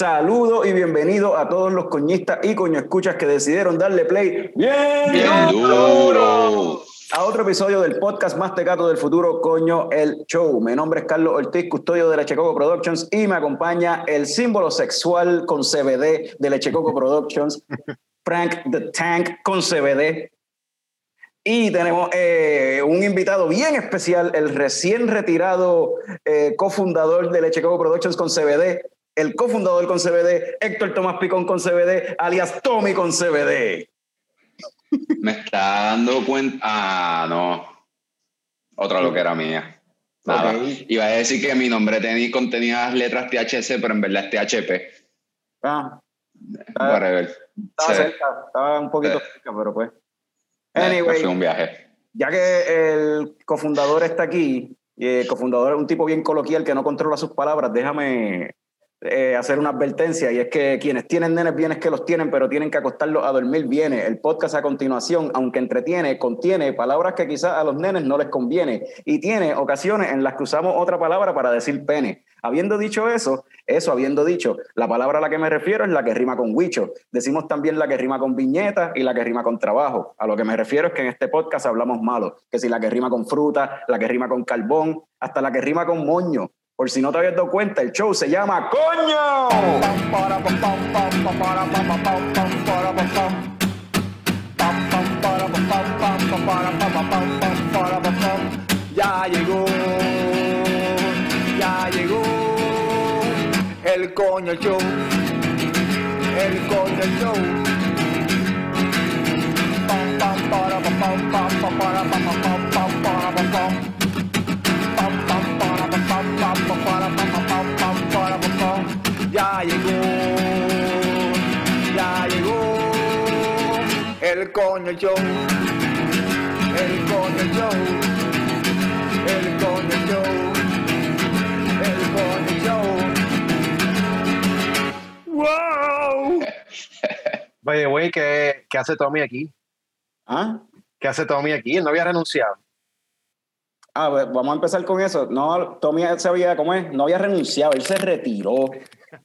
Saludo y bienvenido a todos los coñistas y coño escuchas que decidieron darle play bien, Bien duro. a otro episodio del podcast más tecato del futuro, coño, el show. Mi nombre es Carlos Ortiz, custodio de Lechecoco Productions y me acompaña el símbolo sexual con CBD de Lechecoco Productions, Frank the Tank con CBD. Y tenemos eh, un invitado bien especial, el recién retirado eh, cofundador de Lechecoco Productions con CBD, el cofundador con CBD, Héctor Tomás Picón con CBD, alias Tommy con CBD. Me está dando cuenta. Ah, no. Otra lo que era mía. Nada. Ok. Iba a decir que mi nombre tenía, contenía las letras THC, pero en verdad es THP. Ah, Whatever. estaba Sí. cerca, estaba un poquito Sí. cerca, pero pues. Eh, Anyway, un viaje. ya que el cofundador está aquí, y el cofundador es un tipo bien coloquial que no controla sus palabras, déjame eh, hacer una advertencia, y es que quienes tienen nenes bien es que los tienen, pero tienen que acostarlos a dormir bien. El podcast a continuación, aunque entretiene, contiene palabras que quizás a los nenes no les conviene, y tiene ocasiones en las que usamos otra palabra para decir pene. Habiendo dicho eso, eso habiendo dicho, la palabra a la que me refiero es la que rima con huicho. Decimos también la que rima con viñeta y la que rima con trabajo. A lo que me refiero es que en este podcast hablamos malo, que si la que rima con fruta, la que rima con carbón, hasta la que rima con moño. Por si no te habías dado cuenta, el show se llama ¡Coño! Ya llegó, ya llegó el coño show, el coño show. Ya llegó, ya llegó el coño show, el coño show. El Coño Show. El Coño Show. ¡Wow! Oye, güey, ¿qué, ¿qué hace Tommy aquí? ¿Ah? ¿Qué hace Tommy aquí? Él no había renunciado. Ah, pues vamos a empezar con eso. No, Tommy se había, ¿cómo es? No había renunciado, él se retiró.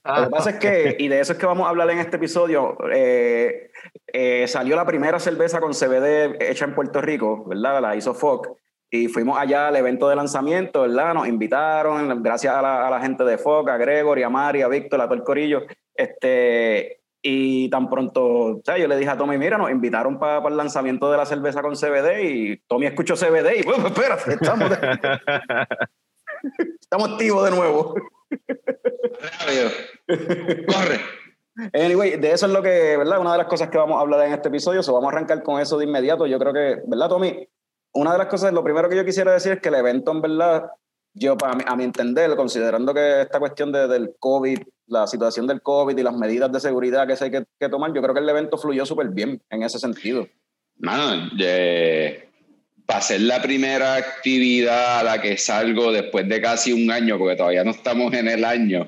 Lo que pasa es que, y de eso es que vamos a hablar en este episodio, eh, eh, salió la primera cerveza con CBD hecha en Puerto Rico, ¿verdad? La hizo Foc. Y fuimos allá al evento de lanzamiento, ¿verdad? Nos invitaron, gracias a la, a la gente de Foc, a Gregory, a Mari, a Víctor, a todo el corillo. Este, y tan pronto, o sea, yo le dije a Tommy, mira, nos invitaron para el lanzamiento de la cerveza con CBD y Tommy escuchó CBD y, bueno, espérate, estamos, estamos activos de nuevo. Rápido. Corre. Anyway, de eso es lo que, ¿verdad? Una de las cosas que vamos a hablar en este episodio, so vamos a arrancar con eso de inmediato. Yo creo que, ¿verdad, Tommy? Una de las cosas, lo primero que yo quisiera decir es que el evento, en verdad, yo, para a mi entender, considerando que esta cuestión de- del COVID, la situación del COVID y las medidas de seguridad que se hay que, que tomar, yo creo que el evento fluyó súper bien en ese sentido. Mano, eh, para ser la primera actividad a la que salgo después de casi un año, porque todavía no estamos en el año,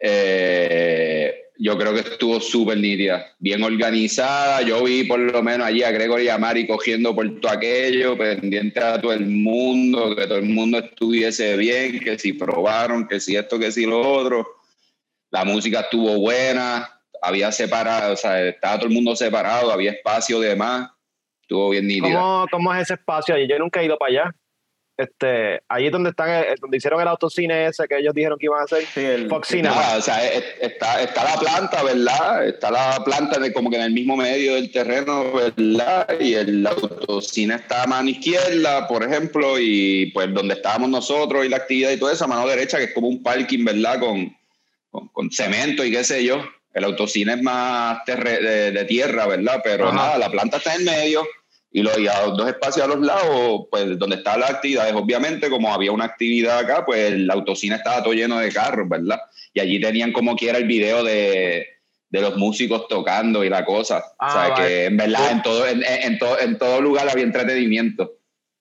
eh, yo creo que estuvo súper nítida, bien organizada. Yo vi por lo menos allí a Gregory y a Mari cogiendo por todo aquello, pendiente a todo el mundo, que todo el mundo estuviese bien, que si probaron, que si esto, que si lo otro. La música estuvo buena, había separado, o sea, estaba todo el mundo separado, había espacio de más, estuvo bien nítida. ¿Cómo, ¿Cómo es ese espacio allí? Yo nunca he ido para allá. Este, es donde están, eh, donde hicieron el autocine ese que ellos dijeron que iban a hacer. Sí, el- Cinema. Nada, o sea, es- está, está la planta, ¿verdad? Está la planta de, como que en el mismo medio del terreno, ¿verdad? Y el autocine está a mano izquierda, por ejemplo, y pues donde estábamos nosotros y la actividad y todo eso, a mano derecha, que es como un parking, ¿verdad? Con, con, con cemento y qué sé yo. El autocine es más de, de tierra, ¿verdad? Pero Ajá. nada, la planta está en medio y, los, y a los dos espacios a los lados, pues donde estaban las actividades, obviamente, como había una actividad acá, pues el autocine estaba todo lleno de carros, ¿verdad? Y allí tenían como quiera el video de, de los músicos tocando y la cosa. Ah, o sea, vale. que en verdad en todo, en, todo, en todo lugar había entretenimiento.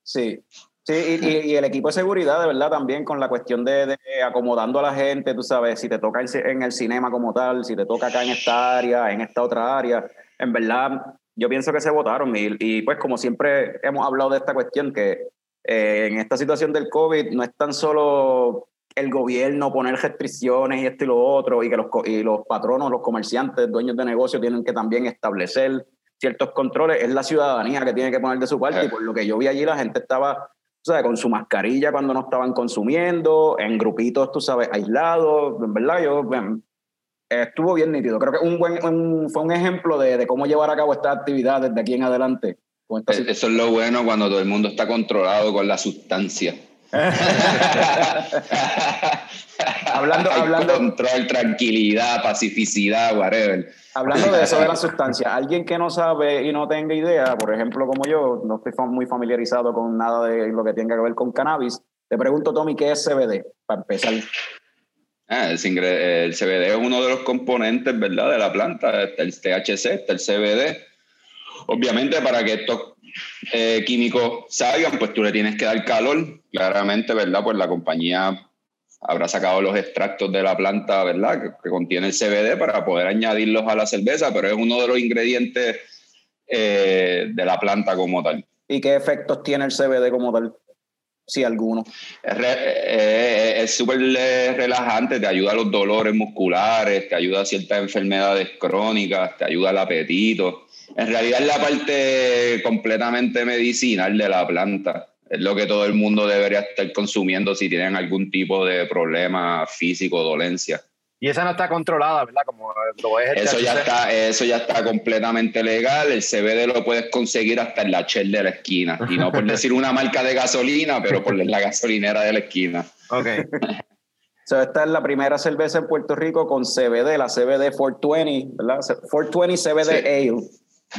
Sí. Sí, y, y- y el equipo de seguridad, de verdad, también con la cuestión de, de acomodando a la gente, tú sabes, si te toca en el cinema como tal, si te toca acá en esta área, en esta otra área, en verdad, yo pienso que se votaron y, y, pues como siempre hemos hablado de esta cuestión, que eh, en esta situación del COVID no es tan solo el gobierno poner restricciones y esto y lo otro, y que los, y los patronos, los comerciantes, dueños de negocios tienen que también establecer ciertos controles, es la ciudadanía que tiene que poner de su parte, y por lo que yo vi allí la gente estaba, tú sabes, con su mascarilla cuando no estaban consumiendo, en grupitos, tú sabes, aislados, en verdad, yo, estuvo bien nítido, creo que un buen, un- fue un ejemplo de, de cómo llevar a cabo esta actividad desde aquí en adelante. Eh, Eso es lo bueno cuando todo el mundo está controlado con la sustancia. Hablando- Hay hablando- Control, tranquilidad, pacificidad, whatever. Hablando de eso de la sustancia, alguien que no sabe y no tenga idea, por ejemplo, como yo, no estoy muy familiarizado con nada de lo que tenga que ver con cannabis, te pregunto, Tommy, ¿qué es CBD? Para empezar. Ah, el, el CBD es uno de los componentes, ¿verdad? De la planta. Está el THC, está el CBD. Obviamente, para que estos eh, químicos salgan, pues tú le tienes que dar calor. Claramente, ¿verdad? Pues la compañía habrá sacado los extractos de la planta, ¿verdad? Que, que contiene el CBD para poder añadirlos a la cerveza, pero es uno de los ingredientes eh, de la planta como tal. ¿Y qué efectos tiene el CBD como tal? Si alguno. Es eh, súper eh, relajante, te ayuda a los dolores musculares, te ayuda a ciertas enfermedades crónicas, te ayuda al apetito. En realidad es la parte completamente medicinal de la planta. Es lo que todo el mundo debería estar consumiendo si tienen algún tipo de problema físico, dolencia. Y esa no está controlada, ¿verdad? Como lo es el Eso ya está, eso ya está completamente legal. El CBD lo puedes conseguir hasta en la Shell de la esquina. Y no por decir una marca de gasolina, pero por la gasolinera de la esquina. Ok. So, esta es la primera cerveza en Puerto Rico con CBD, la CBD 420, ¿verdad? 420 CBD Sí. Ale.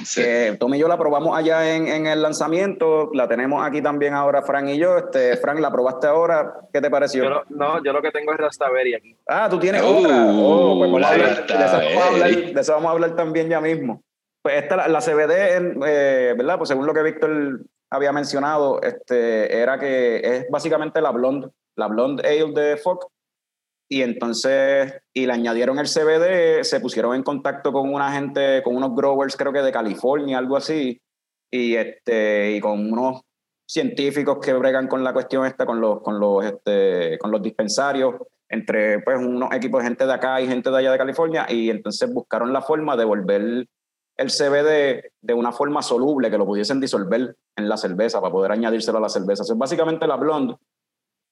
Sí. que Tommy y yo la probamos allá en, en el lanzamiento, la tenemos aquí también ahora Frank y yo. Este, Frank, ¿la probaste ahora? ¿Qué te pareció? Yo lo- no, yo lo que tengo es Rastaberry aquí. Ah, tú tienes Uh, otra. Oh, pues vamos a hablar- de, eso vamos a hablar, de eso vamos a hablar también ya mismo. Pues esta, la, la CBD, en, eh, ¿verdad? Pues según lo que Víctor había mencionado, este, era que es básicamente la blonde, la blonde ale de Fox. Y entonces, y le añadieron el CBD, se pusieron en contacto con una gente, con unos growers, creo que de California, algo así, y, este, y con unos científicos que bregan con la cuestión esta, con los, con los, este, con los dispensarios, entre pues unos equipos de gente de acá y gente de allá de California, y entonces buscaron la forma de volver el CBD de una forma soluble, que lo pudiesen disolver en la cerveza para poder añadírselo a la cerveza. Eso es básicamente la blonde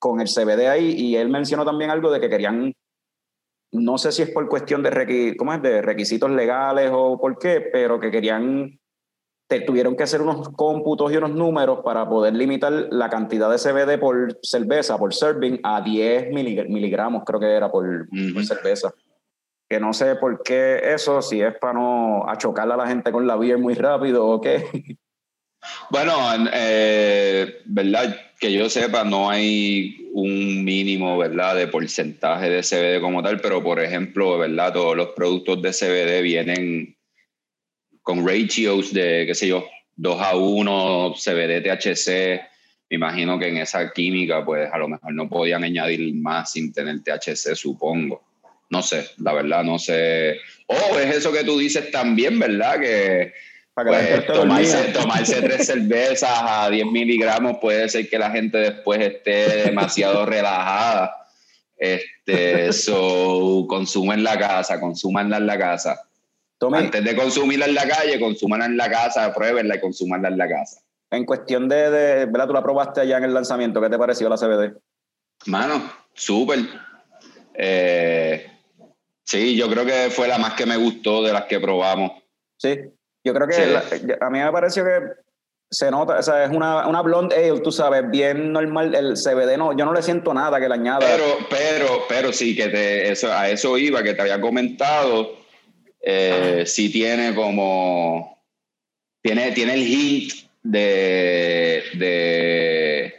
con el CBD ahí, y él mencionó también algo de que querían, no sé si es por cuestión de, requi- ¿cómo es? de requisitos legales o por qué, pero que querían te- tuvieron que hacer unos cómputos y unos números para poder limitar la cantidad de CBD por cerveza, por serving, a 10 milig- miligramos, creo que era por, por cerveza. Que no sé por qué eso, si es para no achocarle a la gente con la beer muy rápido o qué. Bueno, eh, verdad, que yo sepa, no hay un mínimo, ¿verdad?, de porcentaje de CBD como tal, pero por ejemplo, ¿verdad?, todos los productos de CBD vienen con ratios de, qué sé yo, 2 a 1, CBD, THC. Me imagino que en esa química, pues a lo mejor no podían añadir más sin tener THC, supongo. No sé, la verdad, no sé. Oh, es eso que tú dices también, ¿verdad? Que pues, tomarse, tomarse tres cervezas a 10 miligramos puede ser que la gente después esté demasiado relajada. Este, so, consuma en la casa, consúmanla en la casa. Antes de consumirla en la calle, consúmanla en la casa, pruébenla y consúmanla en la casa. en cuestión de, de, ¿verdad? Tú la probaste allá en el lanzamiento, ¿qué te pareció la CBD? Mano, súper. Eh, sí, yo creo que fue la más que me gustó de las que probamos. Sí, yo creo que Sí. la- a mí me pareció que se nota, o sea, es una, una blonde ale, tú sabes, bien normal, el CBD no, yo no le siento nada que le añada. Pero, pero, pero sí, que te, eso, a eso iba, que te había comentado. Eh, sí tiene como. Tiene, tiene el hint de, de.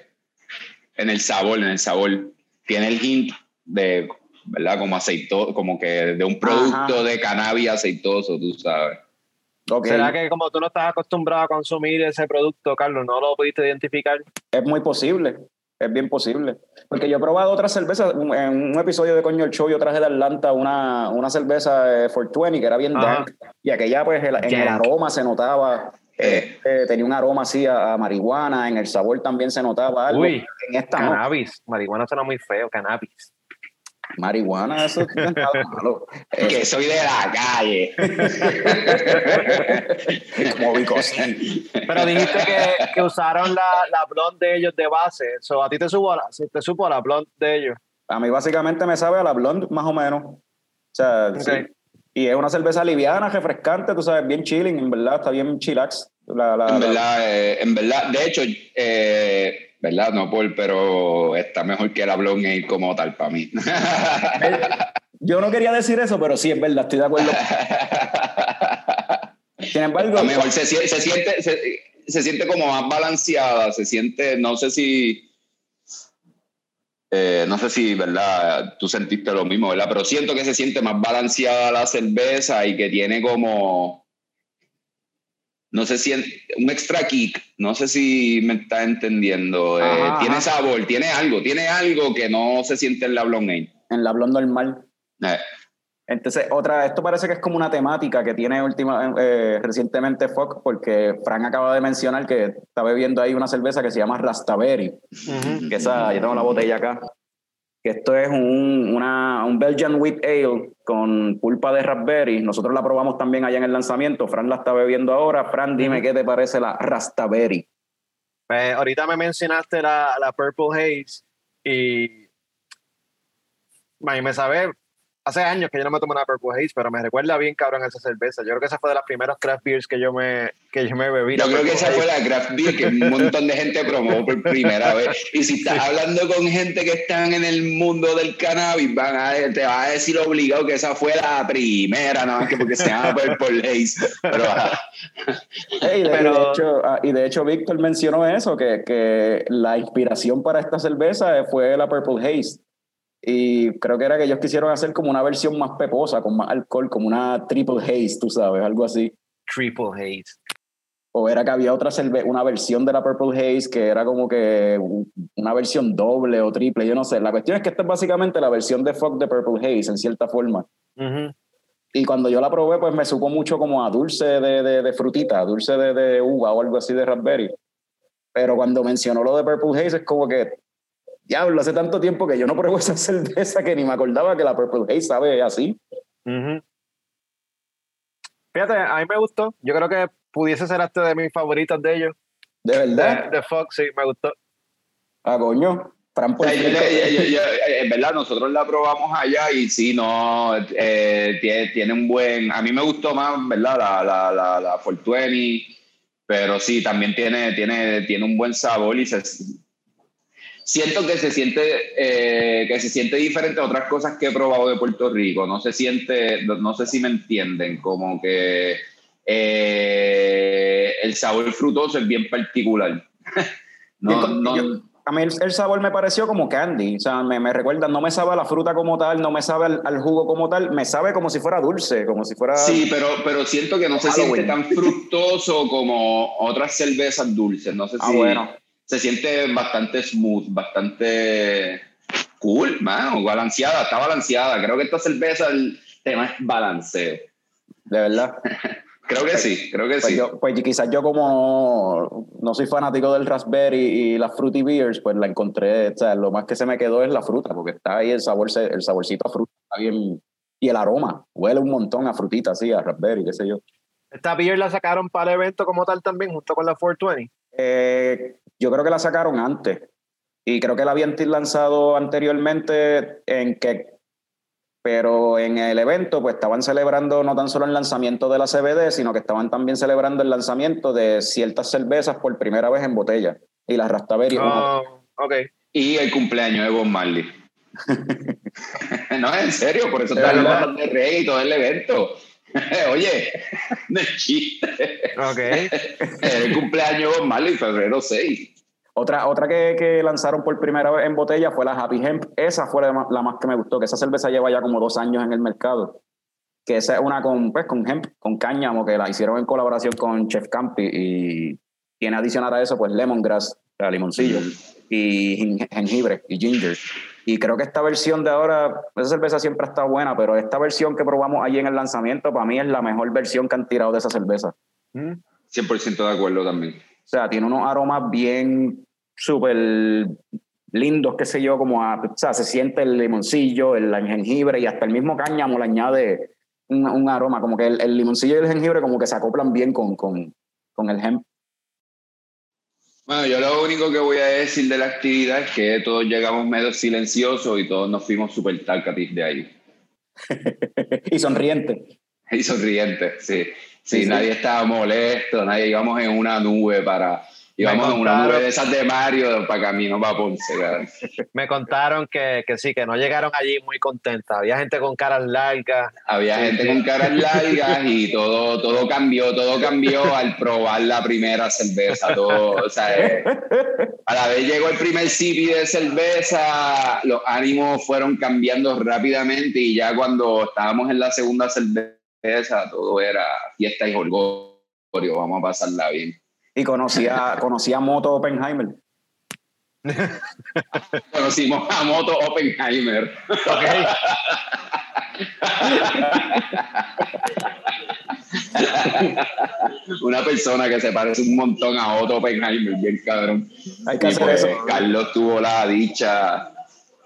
En el sabor, en el sabor. Tiene el hint de. ¿Verdad? Como aceitoso, como que de un producto Ajá. de cannabis aceitoso, tú sabes. Ok, ¿Será que como tú no estás acostumbrado a consumir ese producto, Carlos, no lo pudiste identificar? Es muy posible, es bien posible. Porque yo he probado otras cervezas, en un episodio de Coño el Show yo traje de Atlanta una, una cerveza eh, 420 que era bien Ajá. dank, y aquella pues el- en el aroma se notaba, eh, eh, tenía un aroma así a, a marihuana, en el sabor también se notaba algo. Uy, en esta no. Cannabis. Marihuana suena muy feo, cannabis. Marihuana, eso no es nada malo. Que soy de la calle. como Vicosí. Pero dijiste que, que usaron la, la blonde de ellos de base. So, a ti te supo, la, te supo la blonde de ellos. A mí básicamente me sabe a la blonde, más o menos. O sea, sí. Ok. Y es una cerveza liviana, refrescante, tú sabes, bien chilling, en verdad, está bien chillax. La, la- En la- verdad, eh, en verdad, de hecho, eh, ¿verdad? No, Paul, pero está mejor que la Blonde Ale como tal para mí. Yo no quería decir eso, pero sí, es verdad, estoy de acuerdo. Sin embargo, Está mejor, se, sie- se siente, se, se siente como más balanceada, se siente, no sé si, eh, no sé si, ¿verdad? Tú sentiste lo mismo, ¿verdad? Pero siento que se siente más balanceada la cerveza y que tiene como, no sé si, en- un extra kick, no sé si me está entendiendo. Eh, tiene ajá. sabor, tiene algo, tiene algo que no se siente en la Blonde Ale. en la blonde normal. Eh, Entonces, otra, esto parece que es como una temática que tiene última, eh, recientemente Fox, porque Frank acaba de mencionar que está bebiendo ahí una cerveza que se llama Rastaberry, que esa, yo tengo la botella acá, que esto es un, una, un Belgian Wheat Ale con pulpa de raspberry. Nosotros la probamos también allá en el lanzamiento. Fran la está bebiendo ahora. Fran, dime qué te parece la Rastaberry. Pues, ahorita me mencionaste la, la Purple Haze y a mí me sabe, hace años que yo no me tomo una Purple Haze, pero me recuerda bien cabrón esa cerveza. Yo creo que esa fue de las primeras craft beers que yo me, que yo me bebí. Yo creo que esa fue Haze. la craft beer que un montón de gente probó por primera vez. Y si estás hablando con gente que están en el mundo del cannabis, van a, te va a decir obligado que esa fue la primera, nada más que porque se llama Purple Haze. Pero ah, Ey, de, Pero- y de hecho, ah, y de hecho, Víctor mencionó eso, que, que la inspiración para esta cerveza fue la Purple Haze. Y creo que era que ellos quisieron hacer como una versión más peposa, con más alcohol, como una Triple Haze, tú sabes, algo así. Triple Haze. O era que había otra una versión de la Purple Haze que era como que una versión doble o triple, yo no sé. La cuestión es que esta es básicamente la versión de Fuck de Purple Haze, en cierta forma. Y cuando yo la probé, pues me supo mucho como a dulce de, de, de frutita, dulce de, de uva o algo así de raspberry. Pero cuando mencionó lo de Purple Haze, es como que, diablo, hace tanto tiempo que yo no pruebo esa cerveza que ni me acordaba que la Purple Haze sabe así. Ujú. Fíjate, a mí me gustó. Yo creo que pudiese ser hasta de mis favoritas de ellos. De De, verdad. de Fox, sí, me gustó. Ah, coño. Sea, yo yo- yo- yo- en verdad, nosotros la probamos allá y sí, no, eh, tiene, tiene un buen. A mí me gustó más, ¿verdad? La, la, la, la 420, pero sí, también tiene, tiene, tiene un buen sabor y se, siento que se siente eh, que se siente diferente a otras cosas que he probado de Puerto Rico. No se siente, no, no sé si me entienden, como que eh, el sabor frutoso es bien particular. no, no, yo- a mí el, el sabor me pareció como candy, o sea, me, me recuerda, no me sabe a la fruta como tal, no me sabe al, al jugo como tal, me sabe como si fuera dulce, como si fuera... Sí, pero, pero siento que no se Halloween. siente tan fructoso como otras cervezas dulces. No sé Ah, si bueno. Se siente bastante smooth, bastante cool, mano, balanceada, está balanceada. Creo que esta cerveza, el tema es balanceo. De verdad. Creo que sí, creo que Pues, sí. yo, pues quizás yo como no, soy fanático del raspberry y las fruity beers, pues la encontré, o sea, lo más que se me quedó es la fruta, porque está ahí el sabor, el saborcito a fruta, está bien, y el aroma, huele un montón a frutita, así, a raspberry, qué sé yo. Esta beer la sacaron para el evento como tal también, junto con la 420. Eh, yo creo que la sacaron antes, y creo que la habían lanzado anteriormente en que pero en el evento pues estaban celebrando no tan solo el lanzamiento de la CBD, sino que estaban también celebrando el lanzamiento de ciertas cervezas por primera vez en botella. Y la Rastaberry Oh, ok. Y el cumpleaños de Bob Marley. no, en serio, por eso De está verdad. hablando de reggae y todo el evento. Oye, no es chiste. Ok. El cumpleaños de Bob Marley, febrero 6. Otra, otra que, que lanzaron por primera vez en botella fue la Happy Hemp. Esa fue la, la más que me gustó, que esa cerveza lleva ya como dos años en el mercado. Que esa es una con, pues, con hemp, con cáñamo, que la hicieron en colaboración con Chef Campi y tiene adicional a eso pues lemongrass, o sea, limoncillo, y gen- jengibre y ginger. Y creo que esta versión de ahora, esa cerveza siempre está buena, pero esta versión que probamos allí en el lanzamiento, para mí es la mejor versión que han tirado de esa cerveza. Mm. 100% de acuerdo también. O sea, tiene unos aromas bien súper lindos, qué sé yo, como a, o sea, se siente el limoncillo, el, jengibre y hasta el mismo cáñamo le añade un, un aroma, como que el, el, limoncillo y el jengibre como que se acoplan bien con, con, con el hemp. Bueno, yo lo único que voy a decir de la actividad es que todos llegamos medio silenciosos y todos nos fuimos súper talcatis de ahí. y sonriente. Y sonriente, sí. Sí, sí nadie estaba molesto, nadie íbamos en una nube para, Íbamos en una nube de esas de Mario para camino para Ponce. Cara. Me contaron que, que, sí, que no llegaron allí muy contentas. Había gente con caras largas. Había sí, gente con caras largas y todo, todo cambió, todo cambió al probar la primera cerveza. Todo, o sea, eh, a la vez llegó el primer sipi de cerveza, los ánimos fueron cambiando rápidamente y ya cuando estábamos en la segunda cerveza, todo era fiesta y jolgorio, vamos a pasarla bien y conocía, conocía a Moto Oppenheimer. Conocimos a Moto Oppenheimer. Okay. Una persona que se parece un montón a Otto Oppenheimer, bien cabrón. Hay que y hacer pues, eso. Carlos tuvo la dicha,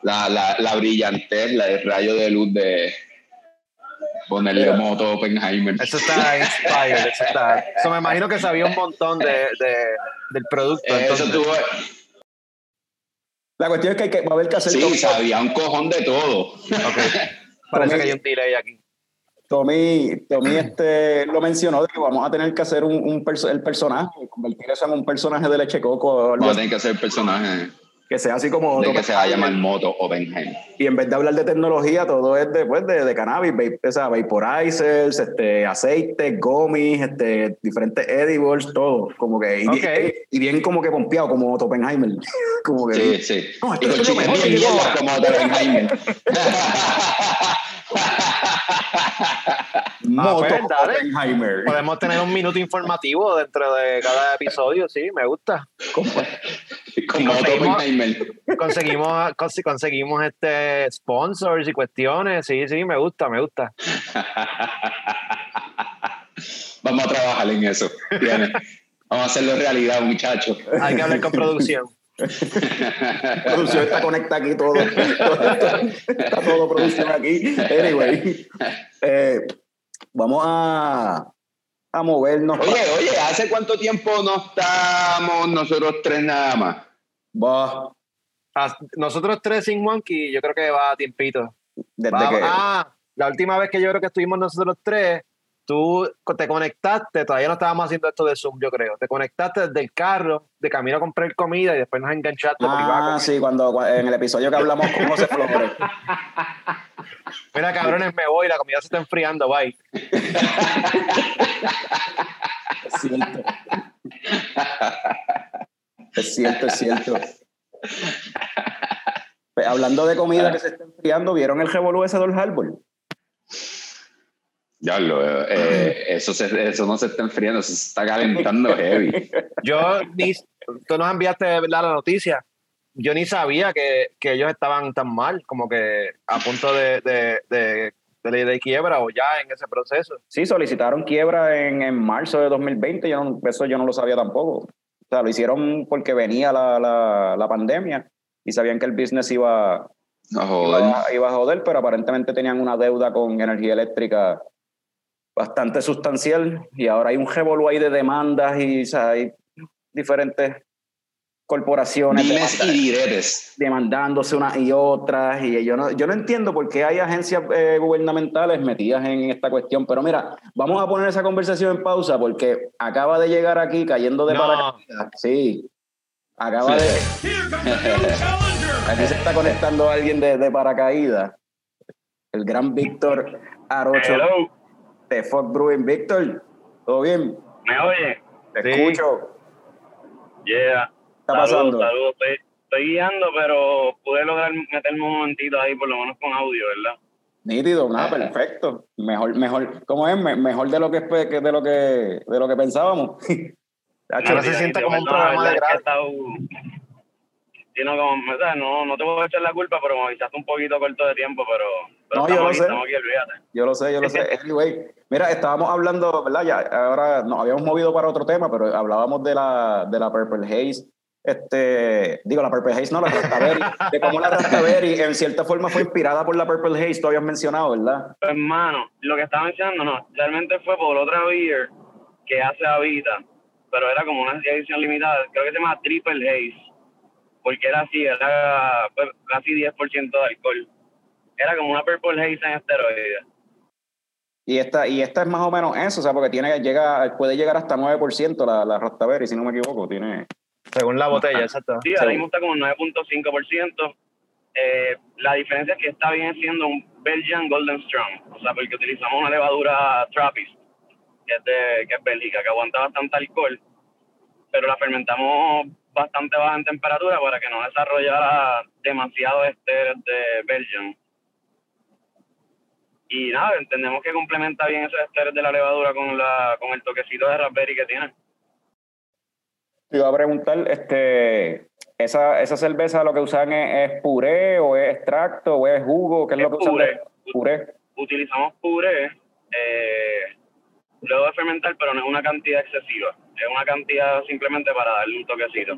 la, la, la brillantez, la, el rayo de luz de, ponerle moto Oppenheimer. Eso está inspired, eso está. Eso me imagino que sabía un montón de, de del producto. Eso tuvo. La cuestión es que, hay que va a haber que hacer Sí, sabía un cojón de todo. Okay. Parece Tommy, que hay un delay aquí. Tommy, Tommy este, lo mencionó de que vamos a tener que hacer un, un perso el personaje, convertir eso en un personaje de leche coco. Vamos a tener que hacer el personaje que sea así como de que se va a llamar moto Oppenheimer y en vez de hablar de tecnología todo es de, pues, de, de cannabis vape, o sea, vaporizers este aceites gomis este diferentes edibles todo. Como que y, okay. y, y bien como que pompeado como Otto Oppenheimer. Como que sí sí. No, esto es lo mejor que yo. como Otto Oppenheimer Ah, pues, Oppenheimer. Podemos tener un minuto informativo dentro de cada episodio, sí, me gusta. Como conseguimos, conseguimos, conseguimos este sponsors y cuestiones, sí, sí, me gusta, me gusta. Vamos a trabajar en eso. Bien. Vamos a hacerlo realidad, muchachos. Hay que hablar con producción. Producción está conectada aquí todo. está todo producción aquí. Anyway. Eh, vamos a, a movernos. Oye, oye, ¿hace cuánto tiempo no estamos nosotros tres nada más? Va. Nosotros tres sin Monkey, yo creo que va a tiempito. Desde va, que... Ah, la última vez que yo creo que estuvimos nosotros tres, tú te conectaste, todavía no estábamos haciendo esto de Zoom, yo creo. Te conectaste desde el carro, de camino a comprar comida y después nos enganchaste. Ah, sí, cuando en el episodio que hablamos con José Flores. Mira, cabrones, me voy, la comida se está enfriando, bye. es cierto. Es cierto, es cierto. Pues, hablando de comida que se está enfriando, ¿vieron el revolú ese del Harbor? Ya lo, eh, eso, se, eso no se está enfriando, se está calentando heavy. Yo, ni, tú nos enviaste ¿verdad? la noticia. Yo ni sabía que, que, ellos estaban tan mal, como que a punto de, de, de, de, de quiebra o ya en ese proceso. Sí, solicitaron quiebra en, en marzo de 2020, yo no, eso yo no lo sabía tampoco. O sea, lo hicieron porque venía la, la, la pandemia y sabían que el business iba a joder. Iba, iba a joder, pero aparentemente tenían una deuda con energía eléctrica bastante sustancial y ahora hay un revolú ahí de demandas y o sea, hay diferentes corporaciones diretes. demandándose unas y otras y yo no, yo no entiendo por qué hay agencias eh, gubernamentales metidas en esta cuestión, pero mira, vamos a poner esa conversación en pausa porque acaba de llegar aquí cayendo de no. paracaídas. Sí, acaba de... aquí se está conectando alguien de, de paracaídas. El gran Víctor Arocho. Hello de Fox Brewing. Víctor, ¿todo bien? ¿Me oye? Te sí. escucho. Yeah. ¿Qué está pasando? Saludos. Estoy, estoy, guiando, pero pude lograr meterme un momentito ahí, por lo menos con audio, ¿verdad? Nítido, nada, perfecto. Mejor, mejor, ¿cómo es? Mejor de lo que de lo que de lo que pensábamos. Ahora se siente como un programa de grado sino como, o sea, no, no te puedo echar la culpa, pero me avisaste un poquito corto de tiempo, pero, pero no, yo lo aquí, sé. Aquí, yo lo sé, yo lo sé. Anyway, mira, estábamos hablando, ¿verdad? Ya, ahora nos habíamos movido para otro tema, pero hablábamos de la, de la Purple Haze. este, digo, la Purple Haze, no, la Rastaberry, de cómo la Rastaberry en cierta forma fue inspirada por la Purple Haze, tú habías mencionado, ¿verdad? Pues, hermano, lo que estaba mencionando, no, realmente fue por otra beer que hace Avita, pero era como una edición limitada, creo que se llama Triple Haze, porque era así, era pues, casi 10% de alcohol. Era como una Purple Haze en esteroides. Y esta, y esta es más o menos eso, o sea, porque tiene, llega, puede llegar hasta 9% la, la Rastaberry, si no me equivoco, tiene... Según la botella, exacto. Sí, ahora mismo está como 9.5%. Eh, la diferencia es que está bien siendo un Belgian Golden Strong, o sea, porque utilizamos una levadura Trappist, que es, de, que es bélgica, que aguanta bastante alcohol, pero la fermentamos bastante baja en temperatura para que no desarrollara demasiado esteres de Belgian. Y nada, entendemos que complementa bien esos esteres de la levadura con, la, con el toquecito de raspberry que tiene. Te iba a preguntar, este, esa, esa cerveza lo que usan es, es puré o es extracto o es jugo, ¿qué es, Es lo que usan? puré. de- Puré. Utilizamos puré eh, luego de fermentar, pero no es una cantidad excesiva. Es una cantidad simplemente para darle un toquecito.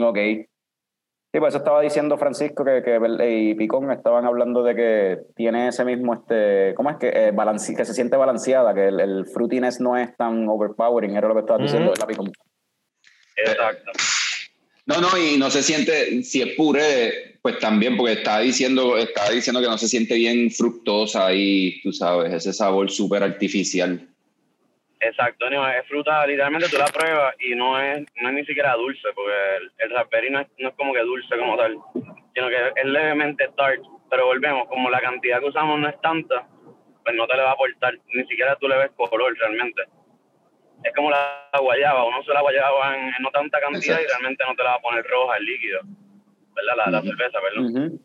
Ok. Sí, pues eso estaba diciendo Francisco que, que y Picón estaban hablando de que tiene ese mismo, este, ¿cómo es que? Eh, balanci- que se siente balanceada, que el, el fruitiness no es tan overpowering, era lo que estabas diciendo, Ujú. ¿verdad, Picón? Exacto. No, no, y no se siente, si es puré, pues también, porque estaba diciendo, estaba diciendo que no se siente bien fructosa y tú sabes, ese sabor súper artificial. Exacto, no, es fruta, literalmente tú la pruebas y no es, no es ni siquiera dulce, porque el, el raspberry no es, no es como que dulce como tal, sino que es levemente tart, pero volvemos, como la cantidad que usamos no es tanta, pues no te le va a aportar, ni siquiera tú le ves color realmente. Es como la guayaba, uno se la guayaba en, en no tanta cantidad y realmente no te la va a poner roja el líquido, ¿verdad? La, la cerveza. Ujú.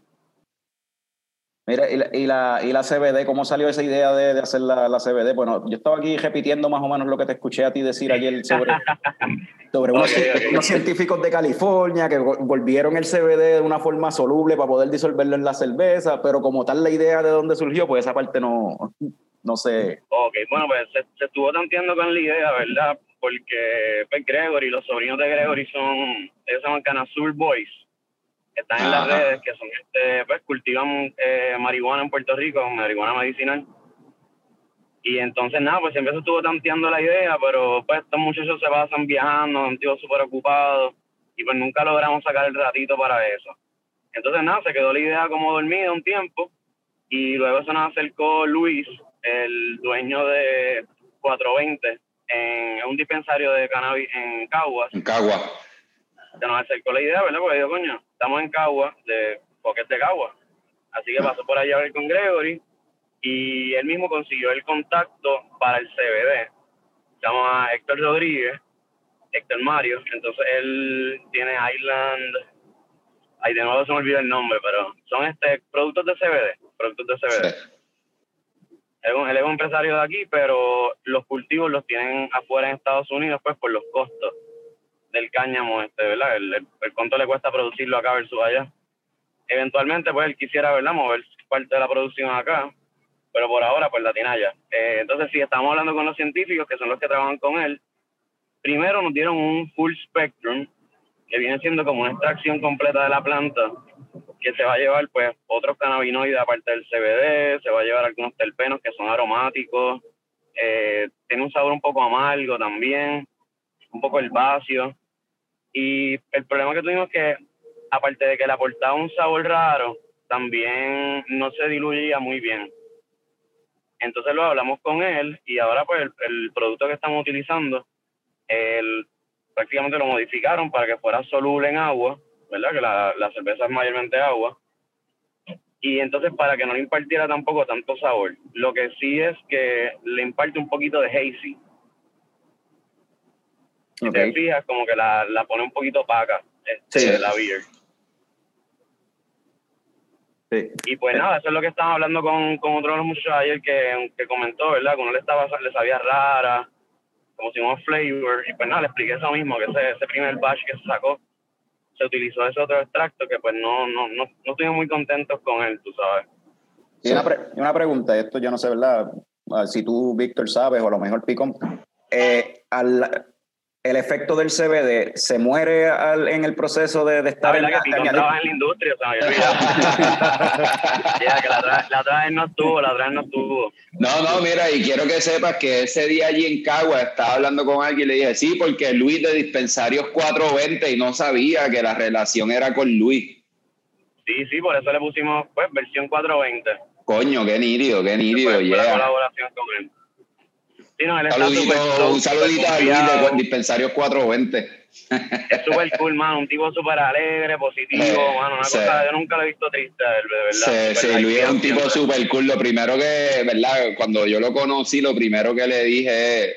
Mira, y la, y, la, y la CBD, ¿cómo salió esa idea de, de hacer la, la CBD? Bueno, yo estaba aquí repitiendo más o menos lo que te escuché a ti decir ayer sobre, sobre unos, científicos de California que vol- volvieron el CBD de una forma soluble para poder disolverlo en la cerveza, pero como tal la idea de dónde surgió, pues esa parte no, no sé. Ok, bueno, pues se, se estuvo tanteando con la idea, ¿verdad? Porque pues, Gregory, los sobrinos de Gregory son, ellos se llaman Canazur Boys. Están en las redes, que son, este, pues, cultivan eh, marihuana en Puerto Rico, marihuana medicinal. Y entonces, nada, pues siempre se estuvo tanteando la idea, pero pues estos muchachos se pasan viajando, han sido súper ocupados, y pues nunca logramos sacar el ratito para eso. Entonces, nada, se quedó la idea como dormida un tiempo, y luego se nos acercó Luis, el dueño de 420, en un dispensario de cannabis en Caguas. En Cagua. Se nos acercó la idea, ¿verdad? Porque digo, coño, estamos en Caguas, de Pocket de Caguas. Así que pasó por allá a ver con Gregory y él mismo consiguió el contacto para el CBD. Se llama Héctor Rodríguez, Héctor Mario. Entonces él tiene Island. Ay, de nuevo se me olvidó el nombre, pero son este productos de CBD. Productos de CBD. Sí. Él es un empresario de aquí, pero los cultivos los tienen afuera en Estados Unidos, pues por los costos del cáñamo, este, ¿verdad? El, el, el cuánto le cuesta producirlo acá versus allá. Eventualmente, pues él quisiera, ¿verdad? Mover parte de la producción acá, pero por ahora, pues la tiene allá. Eh, entonces, si estamos hablando con los científicos, que son los que trabajan con él, primero nos dieron un full spectrum, que viene siendo como una extracción completa de la planta, que se va a llevar pues otros cannabinoides aparte del CBD, se va a llevar algunos terpenos que son aromáticos, eh, tiene un sabor un poco amargo también, un poco herbáceo. Y el problema que tuvimos es que, aparte de que le aportaba un sabor raro, también no se diluía muy bien. Entonces lo hablamos con él y ahora pues el, el producto que estamos utilizando, el, prácticamente lo modificaron para que fuera soluble en agua, ¿verdad? Que la, la cerveza es mayormente agua. Y entonces para que no le impartiera tampoco tanto sabor. Lo que sí es que le imparte un poquito de hazy. Si te fijas, como que la, la pone un poquito opaca, este, Sí. la beer. Sí. Y pues nada, eso es lo que estaba hablando con, con otro de los muchachos ayer que, que comentó, ¿verdad? Que uno le, estaba, le sabía rara, como si no flavor. Y pues nada, le expliqué eso mismo, que ese, ese primer batch que se sacó, se utilizó ese otro extracto que pues no, no, no, no estuvimos muy contentos con él, tú sabes. Y una, pre- una pregunta, esto yo no sé, ¿verdad? Si tú, Víctor, sabes, o a lo mejor Picón. Eh, al- el efecto del CBD se muere al- en el proceso de, de La estar en verdad la, que trabaja en la industria. Ya, que la otra, la otra vez no estuvo, la otra vez no estuvo. No, no, mira, y quiero que sepas que ese día allí en Cagua estaba hablando con alguien y le dije, sí, porque Luis de Dispensarios 420 y no sabía que la relación era con Luis. Sí, sí, por eso le pusimos, pues, versión 420. Coño, qué nítido, qué fue la yeah. colaboración con él. Sí, no, él saludito, súper un saludito a Luis de Dispensarios 420. Es súper cool, mano. Un tipo súper alegre, positivo, Eh, mano. Una sí. cosa, yo nunca lo he visto triste, de verdad. Sí, sí, Luis es un tipo súper cool. Lo primero que, ¿verdad? Cuando yo lo conocí, lo primero que le dije es,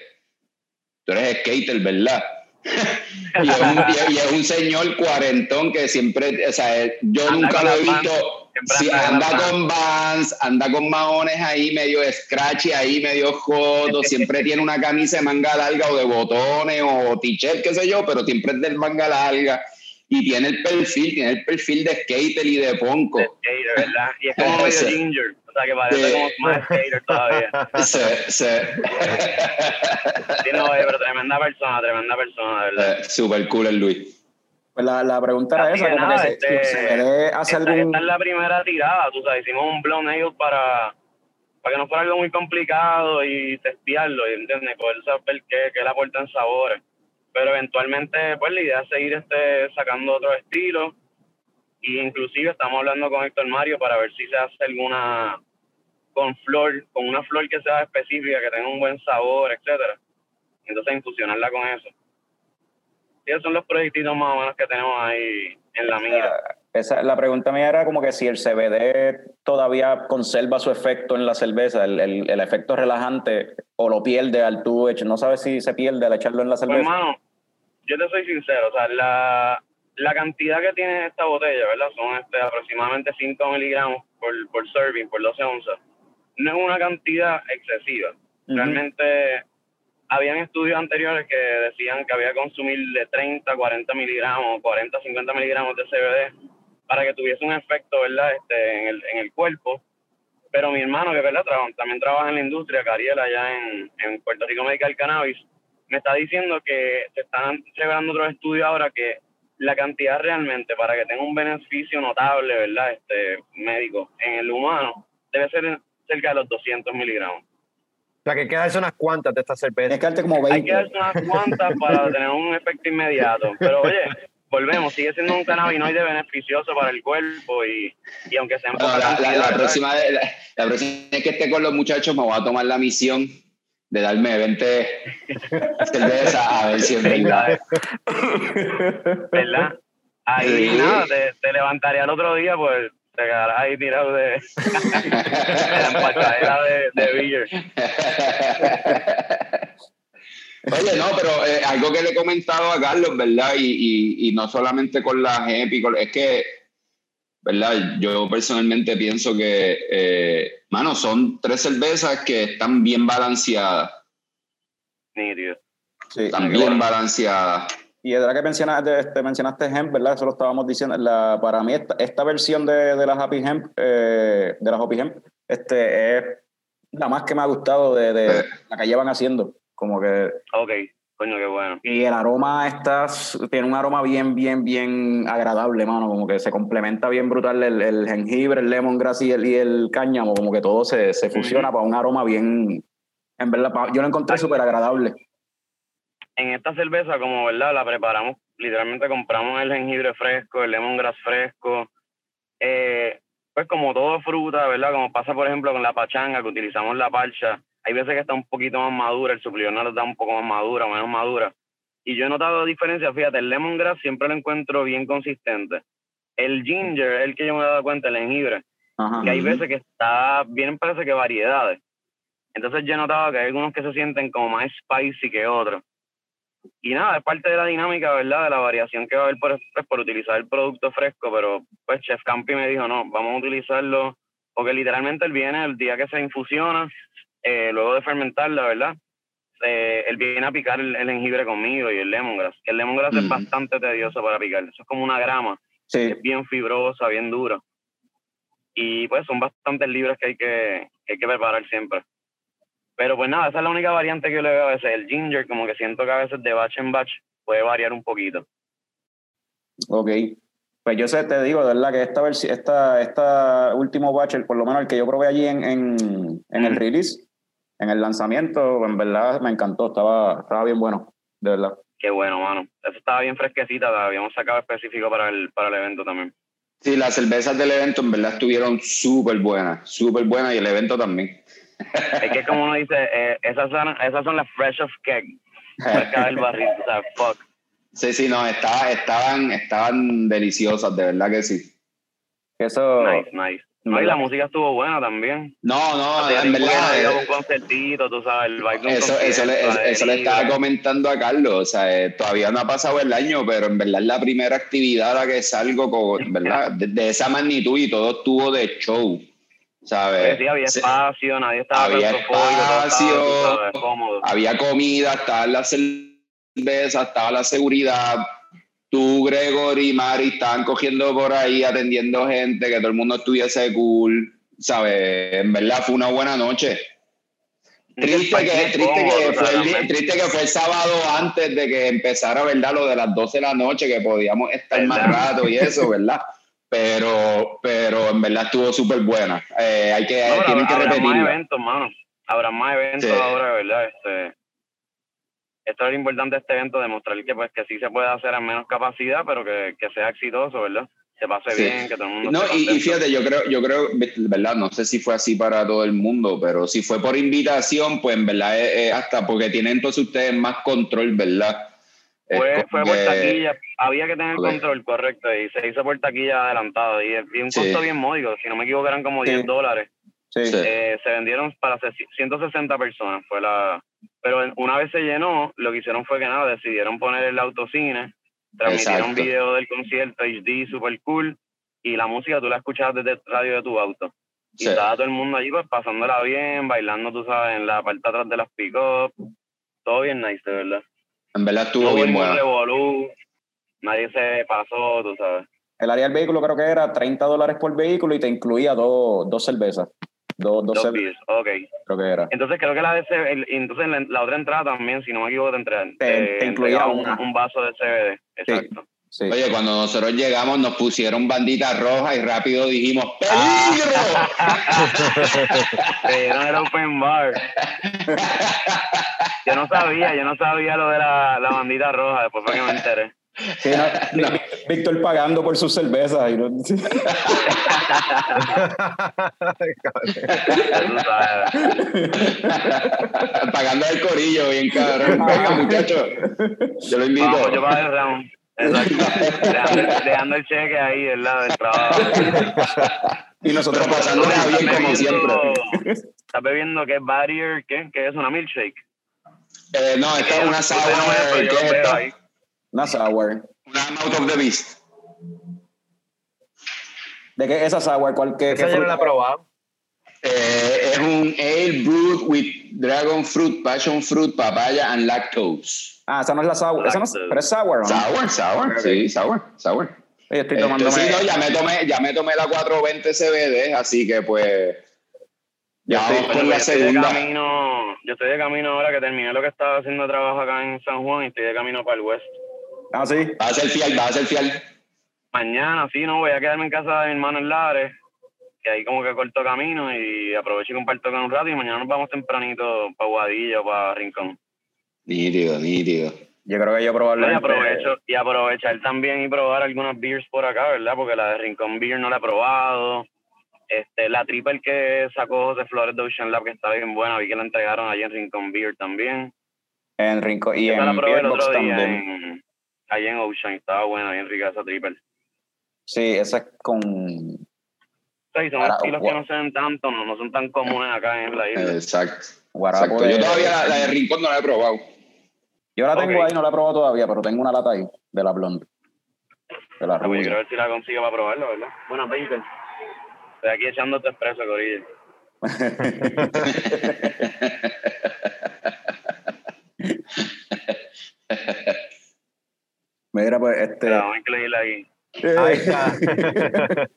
tú eres skater, ¿verdad? y, es un, y- y es un señor cuarentón que siempre, o sea, él- yo Anda nunca lo he visto. Sí, anda con Vans, anda con maones ahí medio scratchy, ahí medio jodo, siempre tiene una camisa de manga larga o de botones o t-shirt, qué sé yo, pero siempre es del manga larga. Y tiene el perfil, tiene el perfil de skater y de ponco. De verdad. Y es como medio ginger. O sea, que parece como más skater todavía. Sí, sí. Sí, no, pero tremenda persona, tremenda persona, de verdad. Eh, Super cool el Luis. Pues la, la pregunta era esa, como nada, que se- este, CBD hace esta, algún... esta es la primera tirada, tú sabes, hicimos un blow nail para, para que no fuera algo muy complicado y testearlo, ¿entiendes? Poder saber qué, qué le aporta en sabores. Pero eventualmente, pues la idea es seguir este, sacando otros estilos. Y inclusive estamos hablando con Héctor Mario para ver si se hace alguna con flor, con una flor que sea específica, que tenga un buen sabor, etcétera. Entonces infusionarla con eso. Esos son los proyectitos más o menos que tenemos ahí en la mira. Esa, la pregunta mía era como que si el CBD todavía conserva su efecto en la cerveza, el, el, el efecto relajante, o lo pierde al tú hecho. No sabes si se pierde al echarlo en la Pues, cerveza. hermano, yo te soy sincero, o sea, la, la cantidad que tiene esta botella, ¿verdad? Son este, aproximadamente 5 miligramos por, por serving, por 12 onzas. No es una cantidad excesiva. Realmente, habían estudios anteriores que decían que había que consumir de 30, 40 miligramos, 40, 50 miligramos de CBD para que tuviese un efecto, ¿verdad? Este, en, el, en el cuerpo. Pero mi hermano, que ¿verdad? Traba- también trabaja en la industria, Cariel, allá en, en Puerto Rico Medical Cannabis, me está diciendo que se están revelando otros estudios ahora que la cantidad realmente para que tenga un beneficio notable, ¿verdad? Este médico en el humano debe ser cerca de los 200 miligramos. Sea, que hay que darse unas cuantas de esta Tienes cerveza. que darte como Hay que 20. darse unas cuantas para tener un efecto inmediato. Pero oye, volvemos, sigue siendo un cannabinoide beneficioso para el cuerpo y, y aunque sea en Bueno, la, la- próxima, la, la próxima vez que esté con los muchachos me voy a tomar la misión de darme 20 cervezas a ver si es verdad. ¿verdad? Ahí Sí. nada, te, te levantaría el otro día, pues te quedarás ahí tirado de, de la empacadera de, de beer. Oye, no, pero eh, algo que le he comentado a Carlos, ¿verdad? Y, y, y no solamente con las EPI, es que, ¿verdad? Yo personalmente pienso que, eh, mano, son tres cervezas que están bien balanceadas. Nítido. Sí. Están bien balanceadas. Y es verdad que mencionaste, este, mencionaste hemp, ¿verdad? Eso lo estábamos diciendo. La, para mí, esta, esta versión de, de las Happy Hemp, eh, de las Happy Hemp, este, es la más que me ha gustado de, de Eh. la que llevan haciendo. Como que. Ok, coño, qué bueno. Y el aroma está, tiene un aroma bien, bien, bien agradable, mano. Como que se complementa bien brutal el, el jengibre, el lemongrass y el, y el cáñamo. Como que todo se, se fusiona para un aroma bien. En verdad, yo lo encontré súper agradable. En esta cerveza, como verdad, la preparamos, literalmente compramos el jengibre fresco, el lemongrass fresco, eh, pues como todo fruta, ¿verdad? Como pasa, por ejemplo, con la pachanga, que utilizamos la parcha, hay veces que está un poquito más madura, el suplidor está un poco más madura menos madura. Y yo he notado diferencia, fíjate, el lemongrass siempre lo encuentro bien consistente. El ginger, el que yo me he dado cuenta, el jengibre, Ajá. que hay veces que está, vienen parece que variedades. Entonces yo he notado que hay algunos que se sienten como más spicy que otros. Y nada, es parte de la dinámica, ¿verdad? De la variación que va a haber por, pues, por utilizar el producto fresco, pero pues Chef Campi me dijo, no, vamos a utilizarlo, porque literalmente él viene el día que se infusiona, eh, luego de fermentarla, ¿verdad? Eh, él viene a picar el, el jengibre conmigo y el lemongrass, que el lemongrass es Mm. bastante tedioso para picar, eso es como una grama, Sí. es bien fibrosa, bien dura. Y pues son bastantes libras que hay que, que hay que preparar siempre. Pero pues nada, esa es la única variante que yo le veo a veces. El ginger, como que siento que a veces de batch en batch puede variar un poquito. Ok. Pues yo sé, te digo, de verdad que esta, esta, esta último batch, por lo menos el que yo probé allí en, en, en el release, en el lanzamiento, en verdad me encantó, estaba, estaba bien bueno, de verdad. Qué bueno, mano. Eso estaba bien fresquecita, la habíamos sacado específico para el, para el evento también. Sí, las cervezas del evento en verdad estuvieron súper buenas, súper buenas y el evento también. Es que como uno dice, eh, esas, son, esas son las fresh of keg, cerca del barril, o sea, fuck. Sí, sí, no, estaba, estaban, estaban deliciosas, de verdad que sí. Eso, Nice, nice. No, y la música estuvo buena también. No, no, en verdad. había eh, un concertito, tú sabes, el un Eso, eso, le, eso, eso le estaba comentando a Carlos, o sea, eh, todavía no ha pasado el año, pero en verdad es la primera actividad a la que salgo con, ¿verdad? De, de esa magnitud y todo estuvo de show, ¿sabes? Sí, había Se- espacio, nadie estaba Había todo estaba, espacio. sabes, cómodo. había comida, estaba la cerveza, estaba la seguridad. Tú, Gregory y Mari estaban cogiendo por ahí, atendiendo gente, que todo el mundo estuviese cool, ¿sabes? En verdad fue una buena noche. Triste que, triste, que fue el, día- triste que fue el sábado antes de que empezara, ¿verdad? Lo de las 12 de la noche, que podíamos estar más rato y eso, ¿verdad? Pero, pero en verdad estuvo súper buena. Eh, hay que, No, tienen que habrá más eventos, mano. Habrá más eventos Sí. ahora, ¿verdad? Este, esto es lo importante de este evento, demostrar que pues que sí se puede hacer a menos capacidad, pero que, que sea exitoso, ¿verdad? Se pase Sí. bien, que todo el mundo No, y, fíjate, yo creo, yo creo, ¿verdad? No sé si fue así para todo el mundo, pero si fue por invitación, pues en verdad es, es hasta porque tienen entonces ustedes más control, ¿verdad? Fue, fue por taquilla, había que tener control, correcto, y se hizo por taquilla adelantado, y, y un Sí. costo bien módico, si no me equivoco eran como Sí. 10 dólares. sí. Sí. Eh, se vendieron para se- 160 personas, fue la... Pero una vez se llenó, lo que hicieron fue que nada, decidieron poner el autocine, transmitieron Exacto. video del concierto HD, super cool, y la música tú la escuchabas desde el radio de tu auto. Y Sí. estaba todo el mundo allí pues pasándola bien, bailando, tú sabes, en la parte de atrás de las pick-up. Todo bien nice, de verdad. En verdad estuvo No bien revolú, nadie se pasó, tú sabes. El área del vehículo creo que era 30 dólares por vehículo y te incluía dos, dos cervezas. Dos, dos Dos cervezas, beers, ok. creo que era. Entonces creo que la de CBD, el- entonces la, la otra entrada también, si no me equivoco, te, entre, Te- te incluía un, vaso de CBD. Exacto. Sí. Oye, cuando nosotros llegamos nos pusieron bandita roja y rápido dijimos. ¡Peligro! Te dieron el open bar. Yo no sabía, yo no sabía lo de la, la bandita roja, después fue que me enteré. Sí, no, Ví- Víctor pagando por sus cervezas. Y no- sabes. Pagando el corillo, bien cabrón. Venga, muchachos. Yo lo invito. Vamos, yo para el round. Exacto. Dejando, dejando el cheque ahí, ¿verdad? Del trabajo. y nosotros pasándola bien como bebiendo- siempre. Estás bebiendo qué barrier, ¿qué? ¿Qué es una milkshake? Eh, no, esta es una no ve, sour. ¿Qué es esta? Una sour. Una Mouth of the Beast. ¿De qué es esa sour? ¿Cuál, qué, qué Esa yo no la he probado. Eh, es un ale brewed with dragon fruit, passion fruit, papaya and lactose. Ah, esa no es la sour. Esa no es, pero es sour, ¿no? Sour, sour, sí, sour, sour. Oye, estoy Este, tomándome... sí, no, ya me tomé, ya me tomé la 420 CBD, así que pues ya estoy- vamos Bueno, con la estoy segunda. camino, yo estoy de camino ahora que terminé lo que estaba haciendo de trabajo acá en San Juan y estoy de camino para el West. Ah, sí. Va a ser fiel, va a ser fiel. Mañana, sí, no, voy a quedarme en casa de mi hermano en Lares, que ahí como que corto camino y aprovecho y comparto con un rato y mañana nos vamos tempranito para Guadillo, para Rincón. Nítido, nítido. Yo creo que yo Y probablemente... aprovecho y aprovechar también y probar algunas beers por acá, ¿verdad? Porque la de Rincón Beer no la he probado. Este, la triple que sacó José Flores de Ocean Lab, que está bien buena, vi que la entregaron allí en Rincón Beer también. En Rincón y la en probé el Beerbox otro día también. en, allí en Ocean, estaba buena, bien rica esa triple. Sí, esa es con... Sí, son estilos gua- que no se ven tanto, no, no son tan comunes acá en la isla. Exacto. guarapo Exacto. Yo todavía la, la de Rincón no la he probado. Yo la tengo ahí, no la he probado todavía, pero tengo una lata ahí, de la blonde. De la Ah, pues yo quiero ver si la consigo para probarlo, ¿verdad? Bueno, Peter. Estoy aquí echándote expreso, Corillo. Mira, pues, este... Pero vamos a incluirla ahí. Ahí está.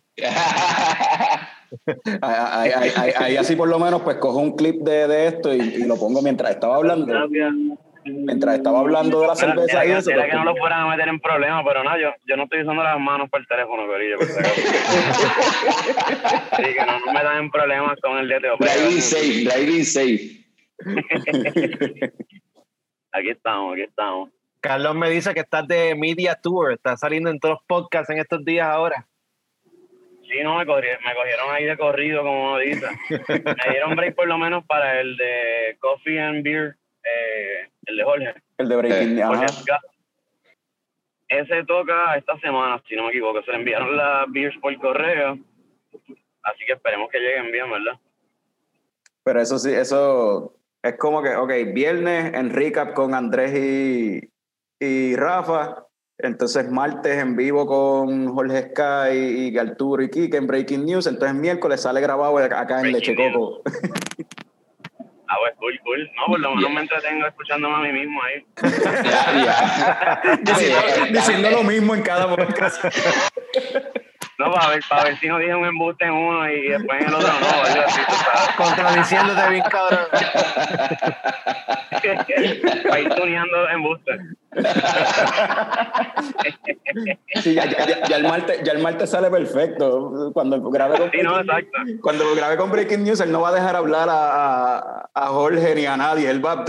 Ahí, ahí- ahí- ahí así por lo menos pues cojo un clip de, de esto y, y lo pongo mientras estaba hablando. Gracias. Mientras estaba hablando de la cerveza y era- eso. era pues, que no lo fueran a meter en problemas, pero no, yo, yo no estoy usando las manos para el teléfono, Corillo. Así que no nos metan en problemas con el DTO. Driving safe, driving safe. Aquí estamos, aquí estamos. Carlos me dice que estás de Media Tour, estás saliendo en todos los podcasts en estos días ahora. Sí, no, me, corri- me cogieron ahí de corrido, como uno dice. Me dieron break por lo menos para el de Coffee and Beer, eh, el de Jorge. el de Breaking Eh. Jorge Scott. Ese toca esta semana, si no me equivoco. Se le enviaron las beers por correo. Así que esperemos que lleguen bien, ¿verdad? Pero eso sí, eso es como que, ok, viernes en recap con Andrés y, y Rafa. Entonces martes en vivo con Jorge Sky y Arturo y Kike en Breaking News. Entonces miércoles sale grabado acá en Breaking Leche Coco. Ah, pues cool, cool. No, por lo menos me entretengo escuchándome a mí mismo ahí. Diciendo, diciendo lo mismo en cada podcast. No, para ver, para ver si no dije un embuste en uno y después en el otro no. así. Contradiciéndote bien, cabrón. para ir tuneando embustes. Sí, ya, ya- ya- ya el martes, ya el martes sale perfecto. Cuando grabe con, Sí, no, cuando grabe con Breaking News, él no va a dejar hablar a, a, a Jorge ni a nadie. Él va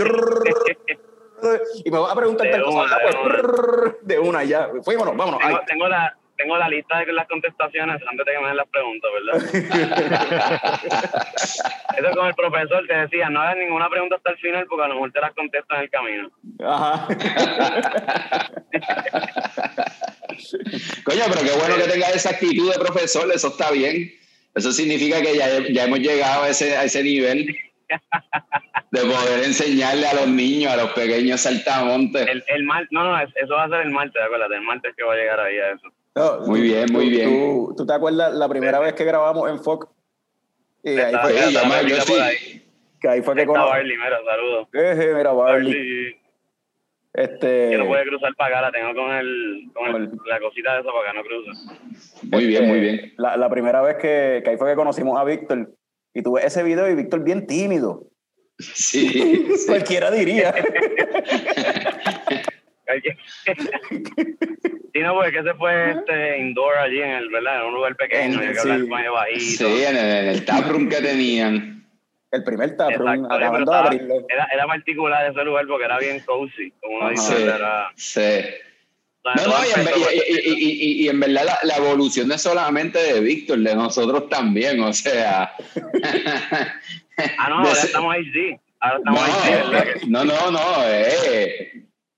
y me va a preguntar De tal cosa. una, Ah, de pues, de una ya. Fuímonos, vámonos. Tengo la, tengo la lista de las contestaciones antes de que me den las preguntas, ¿verdad? Eso es como el profesor te decía, no hagas ninguna pregunta hasta el final porque a lo mejor te las contestan en el camino. Ajá. Coño, pero qué bueno que tengas esa actitud de profesor, eso está bien. Eso significa que ya, ya hemos llegado a ese, a ese nivel de poder enseñarle a los niños, a los pequeños saltamontes. El, el mar, no, no, es- eso va a ser el martes, acuérdate, el martes que va a llegar ahí a eso. No, Muy bien, muy tú- bien. Tú, tú te acuerdas la primera vez que grabamos en Fox? Y ahí fue, Sí, Está- yo sí. por ahí. que ahí fue que Está cono- Barley, mira, saludos. Mira, Barley. Barley, Este, que no puede cruzar para acá, la tengo con, el, con el- la cosita de eso para que no cruce. Muy bien, este, muy bien. La, la primera vez que, que ahí fue que conocimos a Víctor. Y tuve ese video y Víctor bien tímido. Sí, sí. Cualquiera diría. Que- sí, no, porque ese fue este indoor allí en el, ¿verdad? En un lugar pequeño, En- hay que hablar sí. bajito. Sí, en el, en el taproom que tenían. El primer taproom, Exacto, acabando de abrirlo. era, era particular ese lugar porque era bien cozy, como uno dice. Sí, Era, sí. No, no, y en, y- y- y- y- y en verdad la, la evolución no es solamente de Víctor, de nosotros también, o sea. Ah, no, ahora estamos HD. Ahora estamos HD, ¿verdad? Que- No, no, no, eh.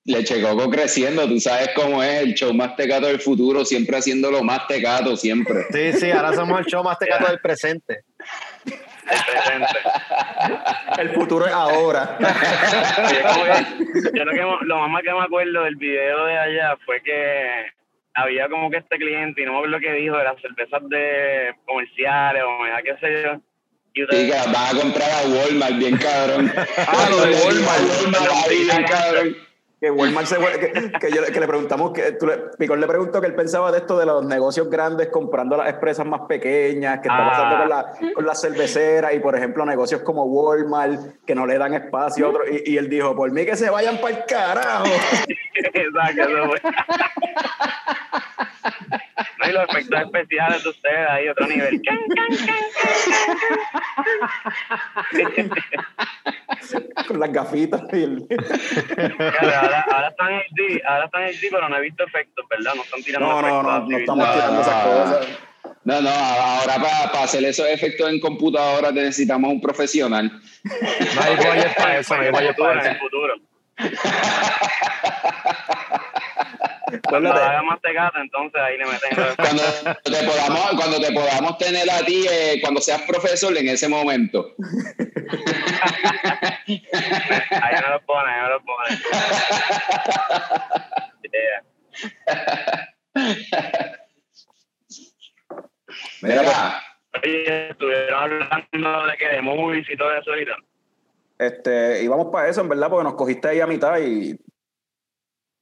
Leche Coco creciendo, tú sabes cómo es el show más tecato del futuro, siempre haciendo lo más tecato, siempre. Sí, sí, ahora somos el show más tecato del presente. el presente. El futuro es ahora. Que- yo lo, que, lo más que me acuerdo del video de allá fue que había como que este cliente, y no me acuerdo qué dijo, de las cervezas de comerciales o me da qué sé yo. Y que vas a comprar a Walmart, bien cabrón. Ah, lo de Walmart. Walmart, bien cabrón. Que Walmart se vuelve- que, que, yo- que le preguntamos, que tú le, Picón le preguntó que él pensaba de esto de los negocios grandes comprando las empresas más pequeñas, que está Ah. pasando con, la, con las cerveceras y, por ejemplo, negocios como Walmart, que no le dan espacio a otros. Y, y él dijo, por mí que se vayan para el carajo. Exacto, y los efectos especiales de ustedes ahí, otro nivel. Can, can, can, can. con las gafitas y el... Claro, ahora, ahora están en HD, ahora están en HD, pero no he visto efectos, ¿verdad? No están tirando No, no, efectos no, así, no estamos tirando esas cosas. No, no, ahora para, hacer esos efectos en computadora necesitamos un profesional. No hay para eso, no hay para en el eso. futuro. Cuando Acuérdate, haga más tecato, entonces ahí le meten Cuando te podamos, cuando te podamos tener a ti, eh, cuando seas profesor, en ese momento. Ahí me lo pone, ahí me lo pone. Yeah. Mira, Mira, Oye, estuvieron hablando de que de movies y todo eso ahorita. este, íbamos para eso, en verdad, porque nos cogiste ahí a mitad y...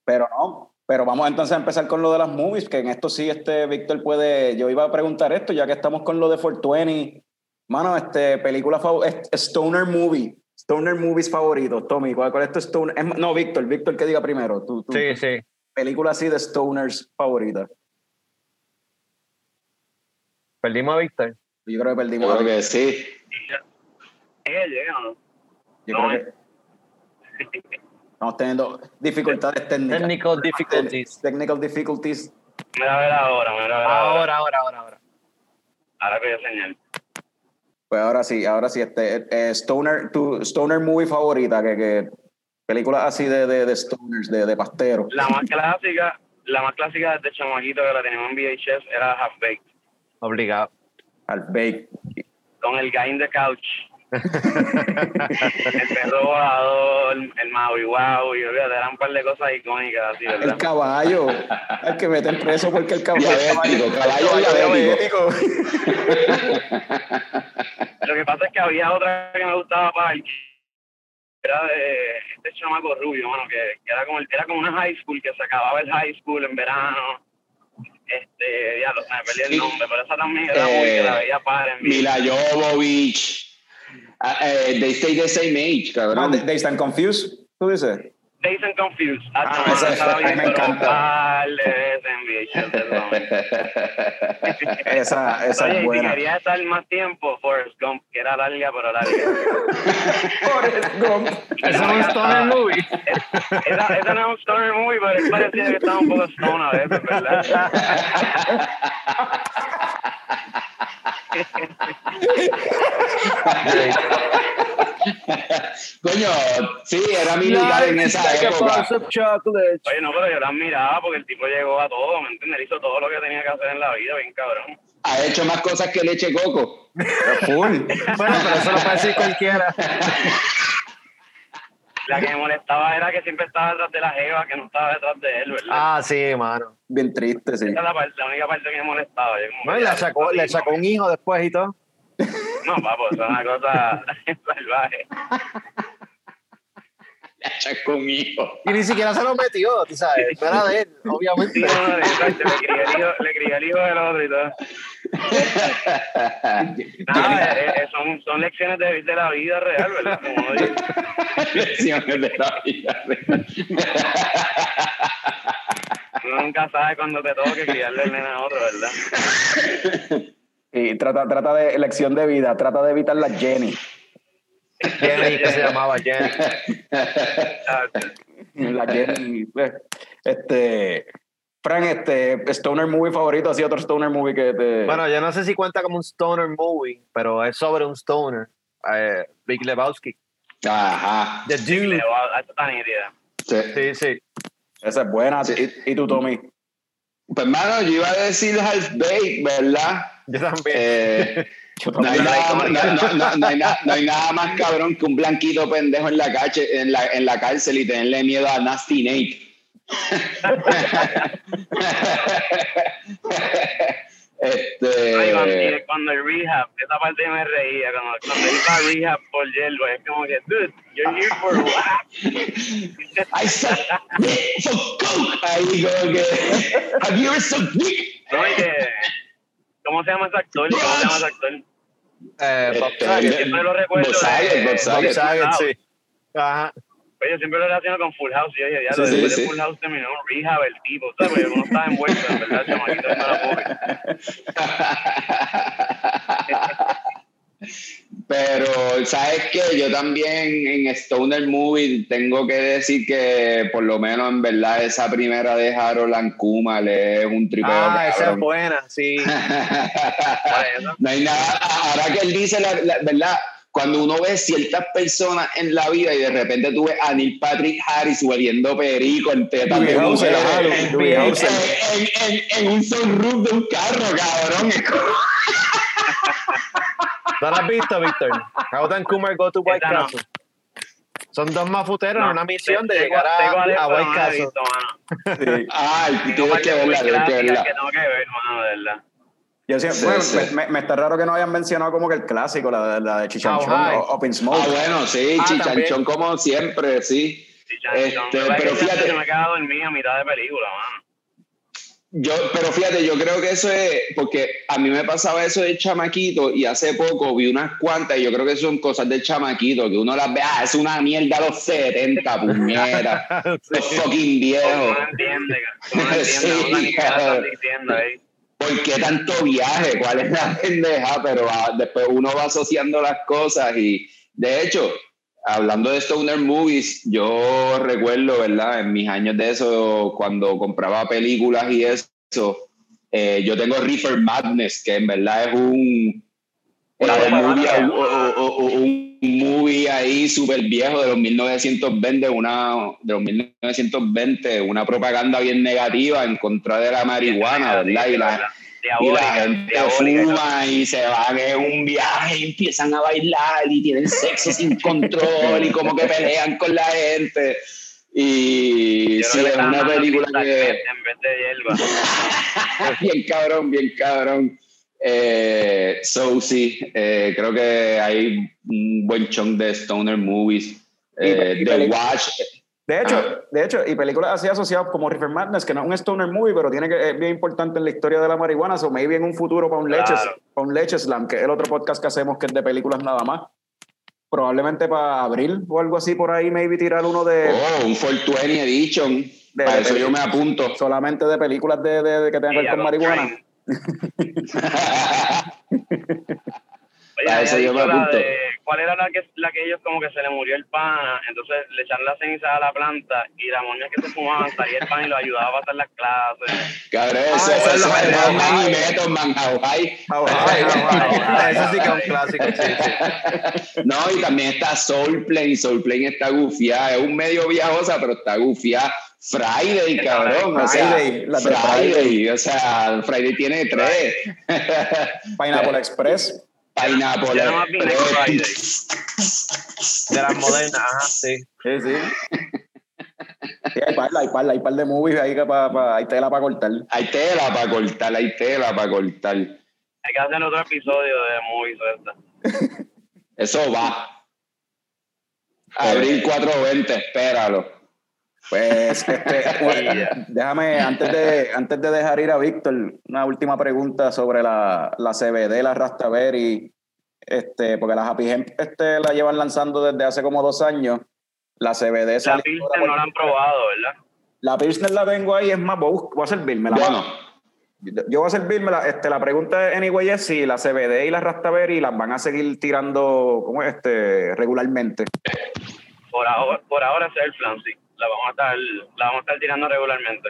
Pero no, pero vamos entonces a empezar con lo de las movies, que en esto sí, este Víctor puede... Yo iba a preguntar esto, ya que estamos con lo de 420 Mano, este, película favorita, Stoner Movie. Stoner Movies favoritos, Tommy. ¿Cuál, cuál es tu Stoner? es no, Víctor, Víctor, que diga primero. Tu Sí, sí. película así de Stoners favorita. Perdimos a Víctor. Yo creo que perdimos. Yo a- creo que sí. Que llega, ¿no? Yo creo que estamos teniendo dificultades técnicas. Technical difficulties. Technical difficulties. Mira a ver ahora, mira a ver ahora. Ahora, ahora, ahora, ahora. Ahora que yo señal. Pues ahora sí, ahora sí. Este, eh, Stoner, tu Stoner movie favorita, que, que películas así de, de, de Stoners, de, de pasteros. La más clásica, la más clásica desde chamaquito que la teníamos en VHS era Half Baked. Obligado. Al bake. Con el guy in the couch. El perro volador, el, el Maui Wow, y olvídate, eran un par de cosas icónicas así, El ¿verdad? caballo. El que meten preso porque el caballo. Diabético, caballo diabético. Lo que pasa es que había otra que me gustaba para el era de este chamaco rubio, mano, que, que era como el- era como una high school que se acababa el high school en verano. Este, ya lo me perdí el nombre, pero esa también era muy Eh, que la veía para en vivo. Mila Jovovich. Eh, they stay the same age, No, cabrón. they, they stand confused. ¿Tú dices? Dazed and Confused. Ah, Ah, no, esa- me encanta. Esa, esa Oye, es si buena. quería estar más tiempo, Forrest Gump, que era larga, pero larga. Forrest Gump. Eso es un Stoner movie. Esa, esa no es un stoner movie, pero es parecía que estaba un poco stone a veces, ¿verdad? Coño, sí, era militar en esa época. Oye, no, pero yo la admiraba porque el tipo llegó a todo, ¿me entiendes? Hizo todo lo que tenía que hacer en la vida, bien cabrón. Ha hecho más cosas que leche coco. Full. Bueno, pero eso lo puede decir cualquiera. La que me molestaba era que siempre estaba detrás de la jeva, que no estaba detrás de él, ¿verdad? Ah, sí, mano. Bien triste, sí. Esa es la, parte- la única parte que me molestaba. Yo como No, y ya, sacó, así, le sacó un hijo después y todo. No, papo, es una cosa salvaje. Leche con hijo. Y ni siquiera se lo metió, tú sabes. No era de él, obviamente. Sí, no, no, exacto, le crié el hijo, le crié el hijo del otro y todo. Nada, eh, eh, son, son lecciones de, de la vida real, ¿verdad? Como. Lecciones de la vida. Uno nunca sabe cuándo te toque criarle el nene a otro, ¿verdad? Y trata, trata de elección de vida, trata de evitar la Jenny. Jenny, que se llamaba Jenny. La Jenny. eh, Este. Frank, este, Stoner movie favorito, así otro Stoner movie que te. Bueno, yo no sé si cuenta como un stoner movie, pero es sobre un stoner. Eh, Big Lebowski. Ajá. The Dude. Sí. Sí, sí. esa es buena. ¿Y, y tú, Tommy? Pues, mano, yo iba a decir half baked, ¿verdad? Yo también. Eh, no, hay nada, más- no, no, no, no hay nada, no hay nada más cabrón que un blanquito pendejo en la, cache, en, la, en la cárcel y tenerle miedo a Nasty Nate. Ay, cuando, este, cuando el rehab, esa parte me reía, cuando, cuando iba a rehab por hierba, es como que, dude, you're here for what? I said, for coke. Ahí como que, have you ever sucked dick? No, que, ¿cómo se llama ese actor? ¿Cómo se llama ese actor? Eh, Bob Este, Saget. Siempre lo recuerdo Bob Saget, Bob Bob Saget. Sí. Ajá. Pues yo siempre lo relaciono con Full House. Y yo dije, ya, Sí, lo después sí. de Full House terminó en rehab el tipo, ¿sabes? Porque uno estaba envuelto, en verdad, chamaquito, no era pobre. Pero, ¿sabes qué? Yo también en Stoner Movie tengo que decir que, por lo menos en verdad, esa primera de Harold and Kumar es un tripeo. Ah, esa es buena, sí. no hay nada. Ahora que él dice, la, la- ¿verdad? Cuando uno ve ciertas personas en la vida y de repente tú ves a Neil Patrick Harris hueliendo perico en en- en un sunroof de un carro, cabrón. ¿No la has visto, Víctor? How Kumar go to White Esa no. Castle. Son dos mafuteros en No, una misión de llegar a, a pero White Castle. visto, mano. Sí. Ay, tienes parte que verla, tienes que verla. que tengo que ver, mano, de verdad. Yo siempre, Sí, bueno, sí. Me, me- me está raro que no hayan mencionado como que el clásico, la, la de Chichanchón How High. o Open Smoke. Ah, bueno, sí, Ah, chichanchón también. como siempre, sí. Chan- Este, pero fíjate- Se me ha quedado dormido a mitad de película, mano. Yo, pero fíjate, yo creo que eso es porque a mí me pasaba eso de chamaquito y hace poco vi unas cuantas y yo creo que son cosas del chamaquito que uno las ve, ah, es una mierda los 70, puñera, los fucking viejos. No entiende, no entiende, Sí, diciendo ahí. ¿Por qué tanto viaje? ¿Cuál es la pendeja? Pero ah, después uno va asociando las cosas y de hecho, hablando de Stoner Movies, yo recuerdo, ¿verdad? En mis años de eso, cuando compraba películas y eso, eh, yo tengo Reefer Madness, que en verdad es un, eh, movie, o- o- o- un movie ahí súper viejo de los 1920, una, de los 1920, una propaganda bien negativa en contra de la marihuana, ¿verdad? Y la, y la gente diabólica. fuma y se van en un viaje y empiezan a bailar y tienen sexo sin control y como que pelean con la gente. Y Yo sí, es una película que... En vez de hierba. bien cabrón, bien cabrón. Eh, so sí, eh, creo que hay un buen chunk de stoner movies. Eh, Y- y The Watch, De hecho, de hecho, y películas así asociadas como River Madness, que no es un stoner movie, pero tiene que, es bien importante en la historia de la marihuana, o maybe en un futuro para un, Claro. Leches, para un Leche Slam, que es el otro podcast que hacemos que es de películas nada más. Probablemente para abril o algo así por ahí, maybe tirar uno de oh, un 420 edition. De- Para de eso yo me apunto. solamente de películas de, de- que tengan que ver con marihuana. había eso yo me la de- ¿Cuál era la que, la que ellos como que se le murió el pana? Entonces le echaron la ceniza a la planta y la moña que se fumaban salía el pan y lo ayudaba a pasar las clases. Cabrón, Ah, eso, es eso la es de Mad Man Hawaii. y Method Man, Hawaii. Hawaii, Hawaii. Eso sí que es un clásico, sí, sí. No, y también está Soulplane. Soulplane está gufiada. Es un medio viajosa, pero está gufiada. Friday, cabrón. O sea, Friday, la de Friday. O sea, Friday tiene tres. Pineapple Express. Pineapple. Friday. De las modernas, ajá, sí. Sí, sí. Sí, hay par, hay par, hay par de movies ahí que pa, pa- hay tela para cortar. Hay tela para cortar, hay tela para cortar. Hay que hacer otro episodio de movies esta. Eso va. Abril 420, espéralo. Pues, este, bueno, déjame, antes de, antes de dejar ir a Víctor, una última pregunta sobre la, la CBD, la Rastaberry, este, porque la Happy Hemp este, la llevan lanzando desde hace como dos años. La CBD La por- no la han probado, ¿verdad? La Pilsner la tengo ahí, es más, voy a, bus- voy a servirme. La, Bueno, Yo voy a servirme. La, este, la pregunta, anyway, es si la CBD y la Rastaberry las van a seguir tirando ¿cómo es? este, regularmente. Por ahora, por ahora es el plan, sí. La vamos a estar, la vamos a estar tirando regularmente.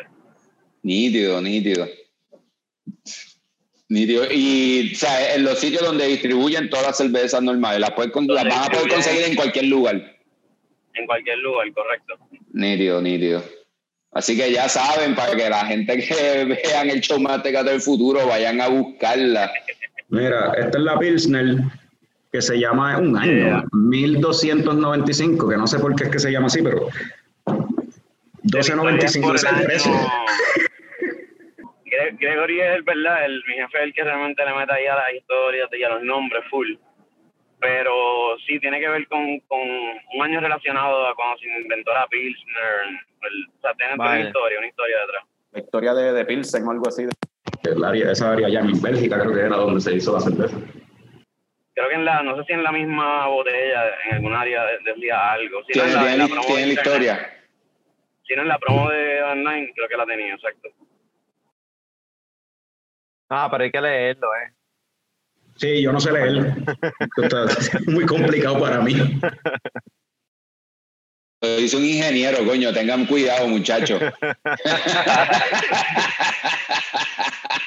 nítido, nítido. Nítido. Y, o sea, en los sitios donde distribuyen todas las cervezas normales, las, pueden con- las van a poder conseguir en cualquier lugar. En cualquier lugar, correcto. Nítido, nítido. Así que ya saben, para que la gente que vean el show más del futuro vayan a buscarla. Mira, esta es la Pilsner que se llama un año, 1295, que no sé por qué es que se llama así, pero 1295 Por es el precio. Gregory es el verdad, el, mi jefe es el que realmente le mete ahí a las historias y a los nombres full. Pero sí tiene que ver con, con un año relacionado a cuando se inventó la Pilsner. el- o sea, tiene toda Vale. una historia, una historia detrás. La historia de, de Pilsen o algo así. El área, esa área allá en Bélgica creo que era donde se hizo la cerveza. Creo que en la, no sé si en la misma botella, en algún área de- decía algo. Si no Tiene, en la, la tiene la historia. Si no en la promo de online, creo que la tenía, exacto. Ah, pero hay que leerlo, ¿eh? Sí, yo no sé leer. Esto está muy complicado para mí. Soy un ingeniero, coño, tengan cuidado, muchachos.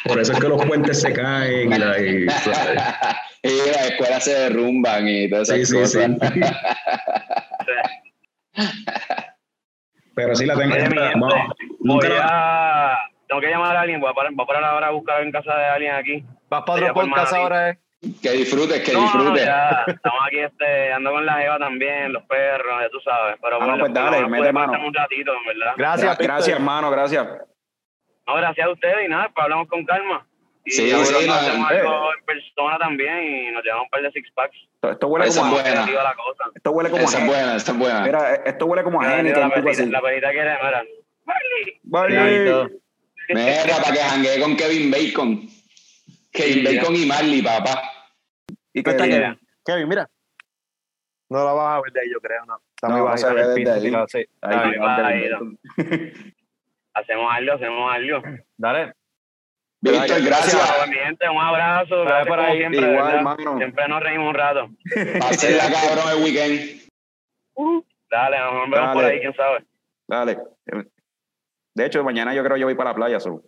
Por eso es que los puentes se caen y, la- y- y las escuelas se derrumban y todas esas Sí, sí, cosas. sí. Pero sí la tengo. Oye, mi gente, Vamos, nunca voy la- a... Tengo que llamar a alguien, voy a parar, voy a parar ahora a buscar en casa de alguien aquí. ¿Vas para otro por podcast ahora, eh? Que disfrutes, que No, no, disfrutes. ya, estamos aquí, este, ando con la Eva también, los perros, ya tú sabes. Pero Ah, no, pues dale, mete mano. pasar un ratito, en verdad. Gracias, Gra- Gracias, hermano, gracias. No, gracias a ustedes y nada, pues hablamos con calma. Y Sí, sí, si no, hacemos eh. algo en persona también y nos llevamos un par de six packs. Esto, esto huele Esa como es a, buena. La cosa. esto huele como Esa a es buena, esa es buena. Mira, esto huele como a la la perrita quiere, mira. Marley. Vale. Cuidadito. Mira, para que janguee con Kevin Bacon. Kevin Sí, Bacon y Marley, papá. ¿Y ¿Qué qué está? Kevin? Kevin, mira. No la vas a ver de ahí, yo creo. No, está No, muy no bajita se ve en el desde piso, ahí. Ahí ahí, Kevin Bacon. Hacemos algo, hacemos algo. Dale. Víctor, gracias. Gente, un abrazo. Gracias por ahí. siempre, Igual, ¿verdad? hermano. Siempre nos reímos un rato. Pásenla cabrón el weekend. Dale, nos vemos por ahí, quién sabe. Dale. De hecho, mañana yo creo que yo voy para la playa. so.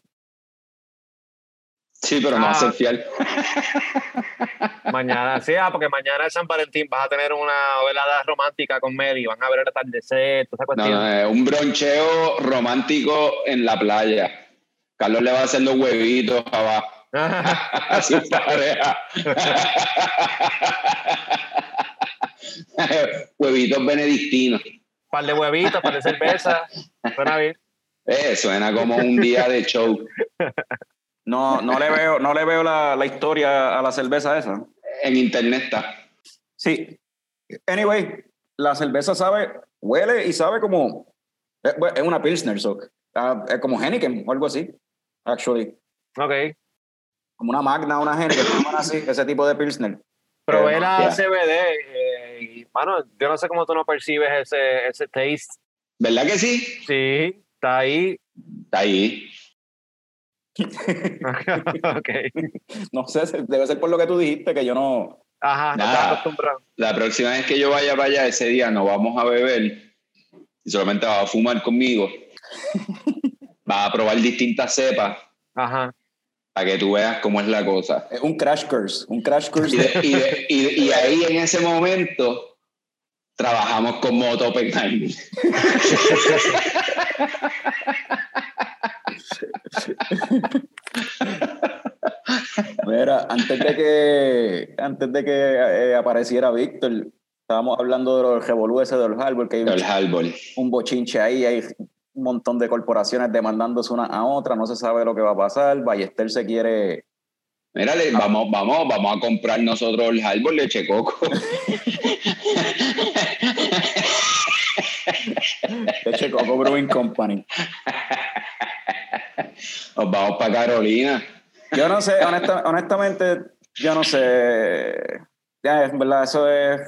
Sí, pero no va a Ah. ser fiel. Mañana, sí, ah, porque mañana es San Valentín. Vas a tener una velada romántica con Mary. Van a ver el atardecer, toda esa No, cuestión. no, es un broncheo romántico en la playa. Carlos le va a hacer los huevitos abajo a su pareja. huevitos benedictinos. par de huevitos, par de cerveza. Suena bien. Eh, suena como un día de show. No, no le veo, no le veo la, la historia a la cerveza esa. En internet está. Sí. Anyway, la cerveza sabe, huele y sabe como. Es, bueno, es una Pilsner, so, ah, es como Heineken o algo así. Actually. Ok. Como una Magna, una llaman así, ese tipo de Pilsner. Probé Eh, la ya. CBD eh, y, mano, yo no sé cómo tú no percibes ese, ese taste. ¿Verdad que sí? Sí, está ahí. Está ahí. ok. No sé, debe ser por lo que tú dijiste, que yo no. Ajá, no estás acostumbrado. La próxima vez que yo vaya para allá, ese día no vamos a beber y solamente vas a fumar conmigo. Vas a probar distintas cepas Ajá. para que tú veas cómo es la cosa. Es un crash curse, un crash Y, curse. de- y de- y de- y ahí en ese momento trabajamos con Moto. Mira, antes de que, antes de que eh, apareciera Víctor, estábamos hablando de los revolú ese de los árboles, que hay un, un bochinche ahí, hay un montón de corporaciones demandándose una a otra, no se sabe lo que va a pasar, Ballester se quiere... Mírale, vamos, vamos, vamos a comprar nosotros el árbol leche coco. Leche Coco Brewing Company. Nos vamos para Carolina. Yo no sé, honesta- honestamente, yo no sé. Ya, es verdad, eso es.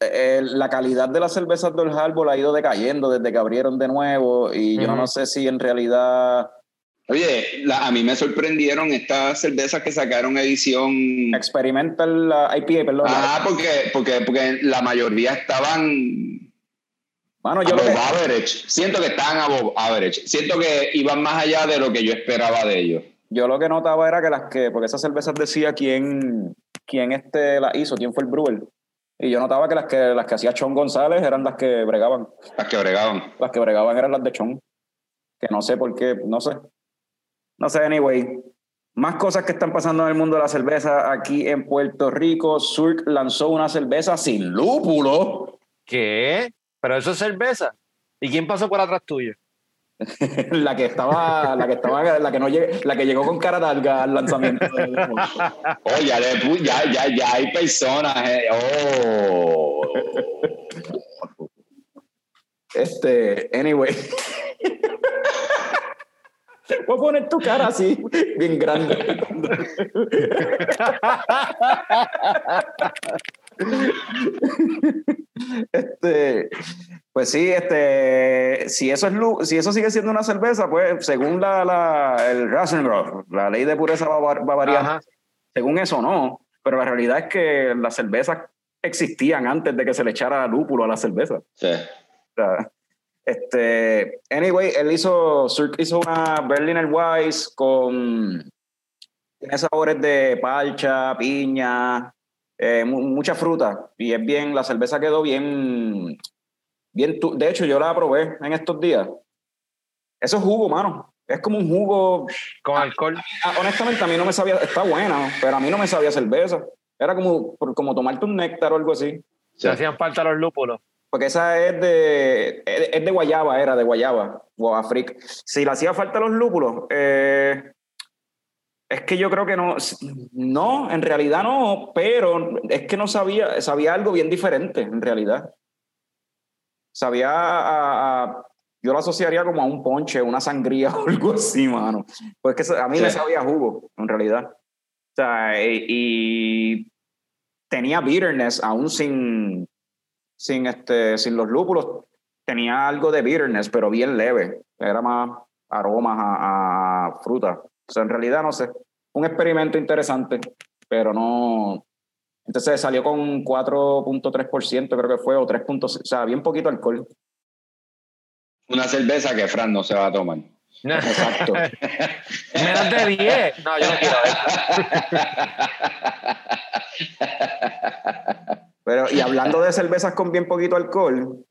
Eh, La calidad de las cervezas del Harbor ha ido decayendo desde que abrieron de nuevo y yo no sé si en realidad Oye, la- a mí me sorprendieron estas cervezas que sacaron edición. experimental la IPA, perdón. Ah, porque, porque, porque la mayoría estaban Mano, yo lo above que, average. Siento que estaban above average. Siento que iban más allá de lo que yo esperaba de ellos. yo lo que notaba era que las que, porque esas cervezas decía quién, quién este las hizo, quién fue el brewer. Y yo notaba que las que las que hacía Chon González eran las que bregaban. Las que bregaban. Las que bregaban eran las de Chon. Que no sé por qué, no sé. No sé, anyway. Más cosas que están pasando en el mundo de la cerveza aquí en Puerto Rico. Surk lanzó una cerveza sin lúpulo. ¿Qué? Pero eso es cerveza. ¿Y quién pasó por atrás tuyo? la que estaba, la que estaba, la que no llegó, la que llegó con cara larga al lanzamiento. Oh, ya, le ya, ya, ya hay personas. eh. Oh. Este, anyway. Voy a poner tu cara así, bien grande. Este, pues sí, este, si eso es si eso sigue siendo una cerveza, pues según la, la el Rasenroth, la ley de pureza bavar- bavariana, según eso no, pero la realidad es que las cervezas existían antes de que se le echara lúpulo a la cerveza. Sí. O sea, este, anyway, él hizo, hizo una Berliner Weiss con tiene sabores de palcha, piña, eh, mu- mucha fruta y es bien, la cerveza quedó bien, bien, tu- de hecho yo la probé en estos días. Eso es jugo, mano. Es como un jugo, Con alcohol. ah, honestamente a mí no me sabía, está buena, pero a mí no me sabía cerveza. Era como, como tomarte un néctar o algo así. Se hacían falta los lúpulos. Porque esa es de, es de guayaba, era de guayaba, guava freak. Si le hacía falta los lúpulos, eh, es que yo creo que no, no, en realidad no, pero es que no sabía, sabía algo bien diferente, en realidad. Sabía a, a yo lo asociaría como a un ponche, una sangría o algo así, mano. Pues que a mí Sí. me sabía jugo, en realidad. O sea, y, y tenía bitterness aún sin, sin, este, sin los lúpulos. Tenía algo de bitterness, pero bien leve. Era más aromas a, a fruta. O sea, en realidad, no sé. Un experimento interesante, pero no. Entonces salió con 4.3%, creo que fue, o 3.6, o sea, bien poquito alcohol. Una cerveza que Fran no se va a tomar. Exacto. Menos de 10. No, yo no quiero eso. Pero, y hablando de cervezas con bien poquito alcohol,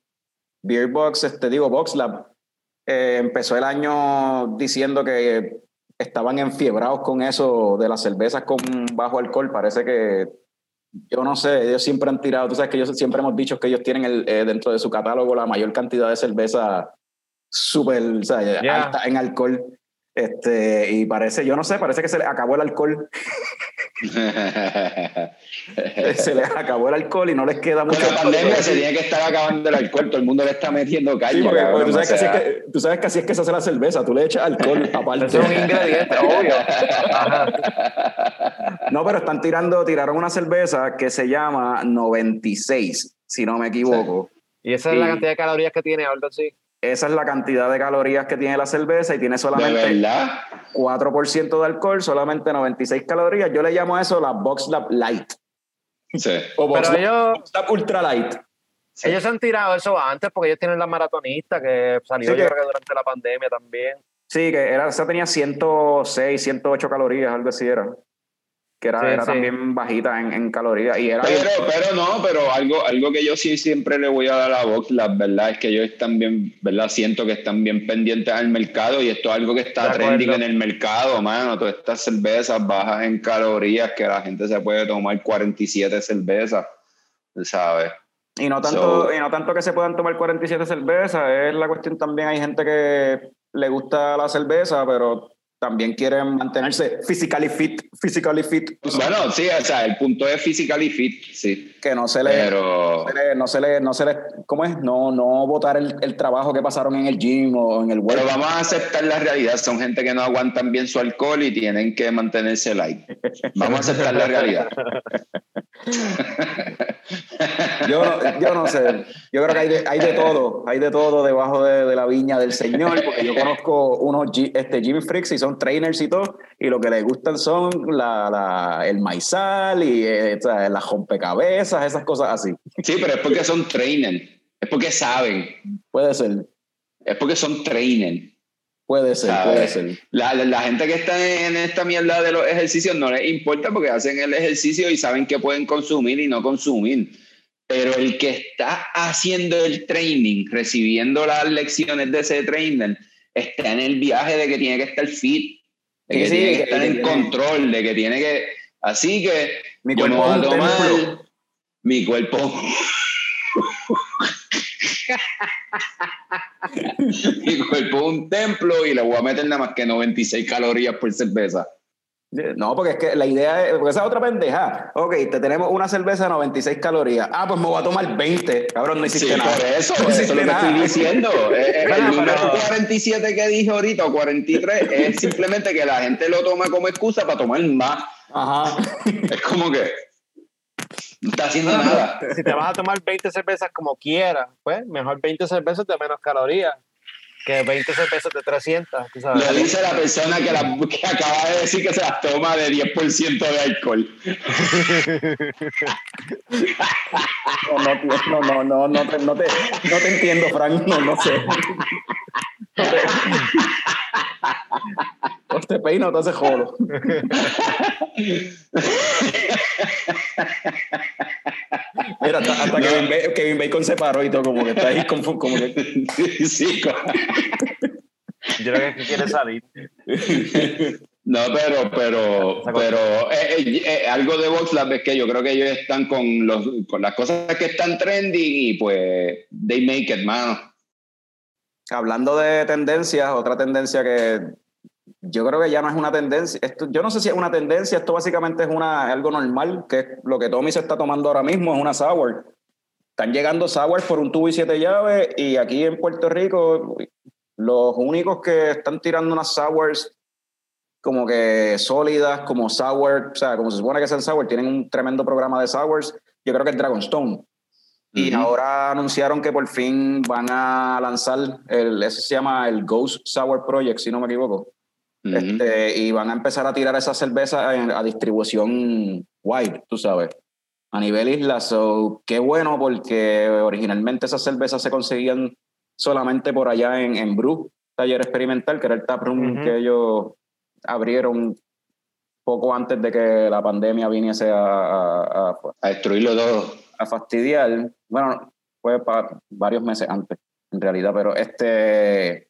Beer Box, este, digo, Box Lab, eh, empezó el año diciendo que estaban enfiebrados con eso de las cervezas con bajo alcohol. Parece que, yo no sé, ellos siempre han tirado, tú sabes que ellos siempre hemos dicho que ellos tienen el, eh, dentro de su catálogo la mayor cantidad de cerveza súper, o sea, Yeah. alta en alcohol. Este, y parece, yo no sé, parece que se les acabó el alcohol. se les acabó el alcohol y no les queda Con mucho. la pandemia se tiene que estar acabando el alcohol, todo el mundo le está metiendo caña. Sí, porque, cabrón, porque tú, sabes que así es que, tú sabes que así es que se hace la cerveza, tú le echas alcohol aparte. Eso es un ingrediente, obvio. Ajá. No, pero están tirando, tiraron una cerveza que se llama 96, si no me equivoco. Y esa es la cantidad de calorías que tiene, algo así. Esa es la cantidad de calorías que tiene la cerveza y tiene ¿De solamente verdad? 4% de alcohol, solamente 96 calorías. Yo le llamo a eso la Box Lab Light. Sí. O Box Pero Lab, ellos, Box Lab Ultra Light. Sí. ellos han tirado eso antes porque ellos tienen la maratonista que salió Sí, yo que- creo que durante la pandemia también. Sí, que era, esa tenía 106, 108 calorías, algo así era. Que era, Sí, era sí. también bajita en, en calorías. Y era Pero, bien- pero no, pero algo, algo que yo sí siempre le voy a dar a Vox, la verdad es que ellos están bien, ¿verdad? Siento que están bien pendientes al mercado y esto es algo que está De acuerdo. trending en el mercado, mano. Todas estas cervezas bajas en calorías que la gente se puede tomar 47 cervezas, ¿sabes? Y no tanto, So- y no tanto que se puedan tomar 47 cervezas, es la cuestión también, hay gente que le gusta la cerveza, pero también quieren mantenerse physically fit, physically fit, Bueno, sí, o sea, el punto es physically fit, sí. que no se le, Pero, no se le, no se le, no se le- ¿cómo es? No, no botar el, el trabajo que pasaron en el gym o en el pero work. vamos a aceptar la realidad. Son gente que no aguantan bien su alcohol y tienen que mantenerse light. Vamos a aceptar la realidad. Yo, no- yo no sé, yo creo que hay de, hay de todo, hay de todo debajo de, de la viña del Señor, porque yo conozco unos este, gym freaks y son trainers y todo, y lo que les gustan son la, la- el maizal y eh, las rompecabezas, esas cosas así. Sí, pero es porque son trainers. Es porque saben. Puede ser, Es porque son trainers. puede ser, ¿sabes? puede ser. La, la- la gente que está en esta mierda de los ejercicios no les importa porque hacen el ejercicio y saben que pueden consumir y no consumir. Pero el que está haciendo el training, recibiendo las lecciones de ese trainer, está en el viaje de que tiene que estar fit, de que Sí, tiene que que- estar que en tiene- control, de que tiene que... Así que Mi cuerpo es a tomar mi cuerpo... mi cuerpo es un templo y le voy a meter nada más que 96 calorías por cerveza. No, porque es que la idea es, porque esa es otra pendeja. Ok, te tenemos una cerveza de 96 calorías. Ah, pues me voy a tomar 20. Cabrón, no hiciste Sí, nada. por eso, No eso es lo que estoy diciendo. Eh, eh, Bueno, el número pero- 47 que dije ahorita, o 43, es simplemente que la gente lo toma como excusa para tomar más. Ajá. Es como que no está haciendo nada. Si te vas a tomar 20 cervezas como quieras, pues mejor 20 cervezas de menos calorías que 20 cervezas de 300. tú sabes. Lo dice la persona que, la, que acaba de decir que se las toma de 10% de alcohol. No, no, no, no, no, no, te, no, te, no te entiendo, Frank. No, no sé. O te peino o te hace jolo. Mira, hasta, hasta No. Kevin, Ba- Kevin Bacon se paró y todo, como que está ahí confu- como que... Sí, co- Yo creo que es que quiere salir. No, pero, pero, pero eh, eh, eh, algo de VoxLab es que yo creo que ellos están con, los, con las cosas que están trending y pues they make it, mano. Hablando de tendencias, otra tendencia que yo creo que ya no es una tendencia. Esto, yo no sé si es una tendencia, esto básicamente es una, algo normal, que es lo que Tommy se está tomando ahora mismo, es una sour. Están llegando sour por un tubo y siete llaves y aquí en Puerto Rico Los únicos que están tirando unas sours como que sólidas, como sour, o sea, como se supone que sean sour, tienen un tremendo programa de sours. Yo creo que es Dragonstone. Y ahora anunciaron que por fin van a lanzar, el, eso se llama el Ghost Sour Project, si no me equivoco. Este, y van a empezar a tirar esa cerveza en- a distribución wide, tú sabes, a nivel isla. So, qué bueno, porque originalmente esas cervezas se conseguían solamente por allá en, en Brew, taller experimental, que era el taproom que ellos abrieron poco antes de que la pandemia viniese a, a- a- A destruirlo todo. A fastidiar. Bueno, fue para varios meses antes, en realidad, pero este.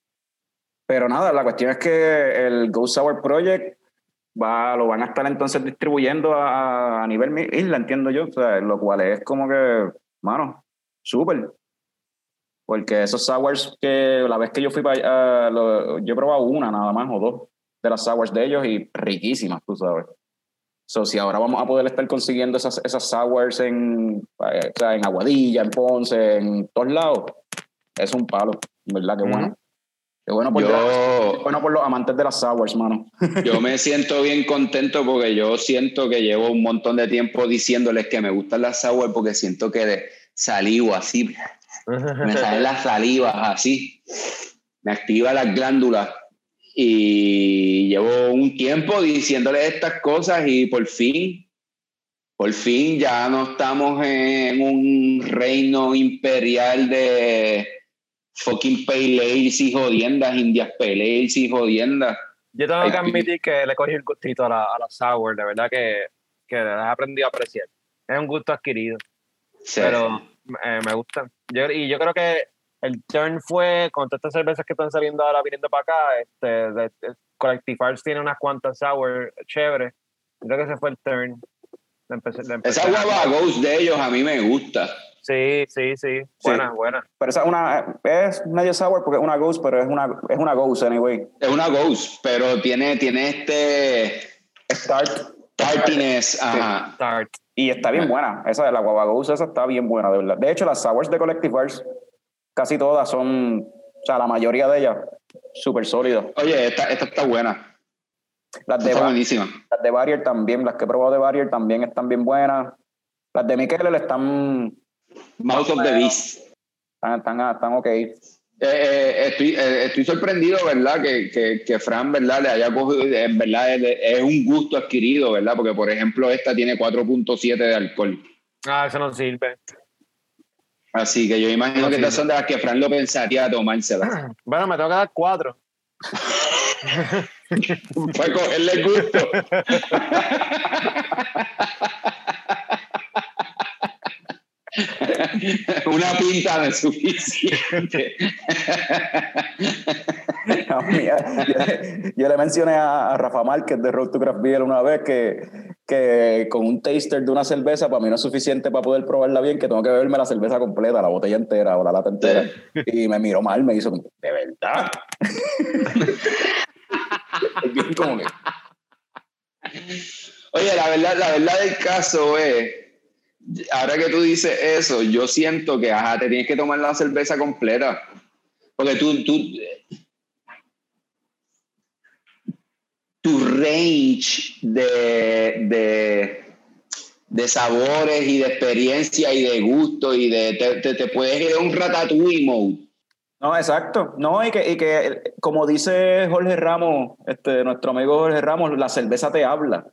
Pero nada, la cuestión es que el Go Sour Project va, lo van a estar entonces distribuyendo a, a nivel isla, entiendo yo, o sea, lo cual es como que, mano, súper. Porque esos sours que la vez que yo fui para allá, lo- yo he probado una nada más o dos de las sours de ellos y riquísimas, tú sabes. So, si ahora vamos a poder estar consiguiendo esas, esas sours en, eh, o sea, en Aguadilla, en Ponce, en todos lados, es un palo, ¿verdad? Qué bueno. Qué bueno por, Yo, bueno por los amantes de las sours, mano. yo me siento bien contento porque yo siento que llevo un montón de tiempo diciéndoles que me gustan las sour porque siento que de salivo así, me salen las salivas así, me activa las glándulas y llevo un tiempo diciéndoles estas cosas y por fin, por fin ya no estamos en un reino imperial de fucking pale ales y jodiendas, indias pale ales y jodiendas. Yo tengo que admitir que le cogí el gustito a la, a la sour, de verdad que, que las he aprendido a apreciar. Es un gusto adquirido, Sí. pero eh, me gustan. Yo, y yo creo que el turn fue, con todas estas cervezas que están saliendo ahora viniendo para acá, este, de- de- Collective Arts tiene unas cuantas sour chéveres. Creo que ese fue el turn. Le empecé- le empecé Esa a- guava Ghost de ellos a mí me gusta. Sí, sí, sí. Buena, buena. Pero esa es una, es medio sour porque es una ghost, pero es una, es una ghost anyway. Es una Ghost, pero tiene, tiene este Start. tartiness. Ajá. Tart. Y está bien buena. Esa de la guava ghost, esa está bien buena, de verdad. De hecho, las sours de Collective Arts, casi todas son, o sea, la mayoría de ellas, súper sólidas. Oye, esta, esta está buena. Las de, está buenísima. las de Barrier también, las que he probado de Barrier también están bien buenas. Las de Mikel están, Mouth of the Beast. están, están, están ok. Eh, eh, estoy, eh, estoy sorprendido, ¿verdad? Que, que, que Fran, ¿verdad? Le haya cogido, en verdad, es, es un gusto adquirido, ¿verdad? Porque, por ejemplo, esta tiene 4.7 de alcohol. Ah, eso no sirve. Así que yo imagino que estas son de las que Fran lo pensaría tomársela. Bueno, me tengo que dar cuatro. Fue cogerle el gusto. Una pinta no es suficiente. No, mía, yo, yo le mencioné a, a Rafa Márquez de Road to Craft Beer una vez que, que con un taster de una cerveza para mí no es suficiente para poder probarla bien, que tengo que beberme la cerveza completa, la botella entera o la lata entera. Y me miró mal, me hizo, ¿de verdad? Bien como que, Oye, la verdad, la verdad del caso es, ahora que tú dices eso, yo siento que ajá, te tienes que tomar la cerveza completa. Porque tú, tú tu range de, de, de sabores y de experiencia y de gusto y de te, te, te puedes ir a un ratatouille mode. No, exacto. No, y que, y que como dice Jorge Ramos, este, nuestro amigo Jorge Ramos, la cerveza te habla.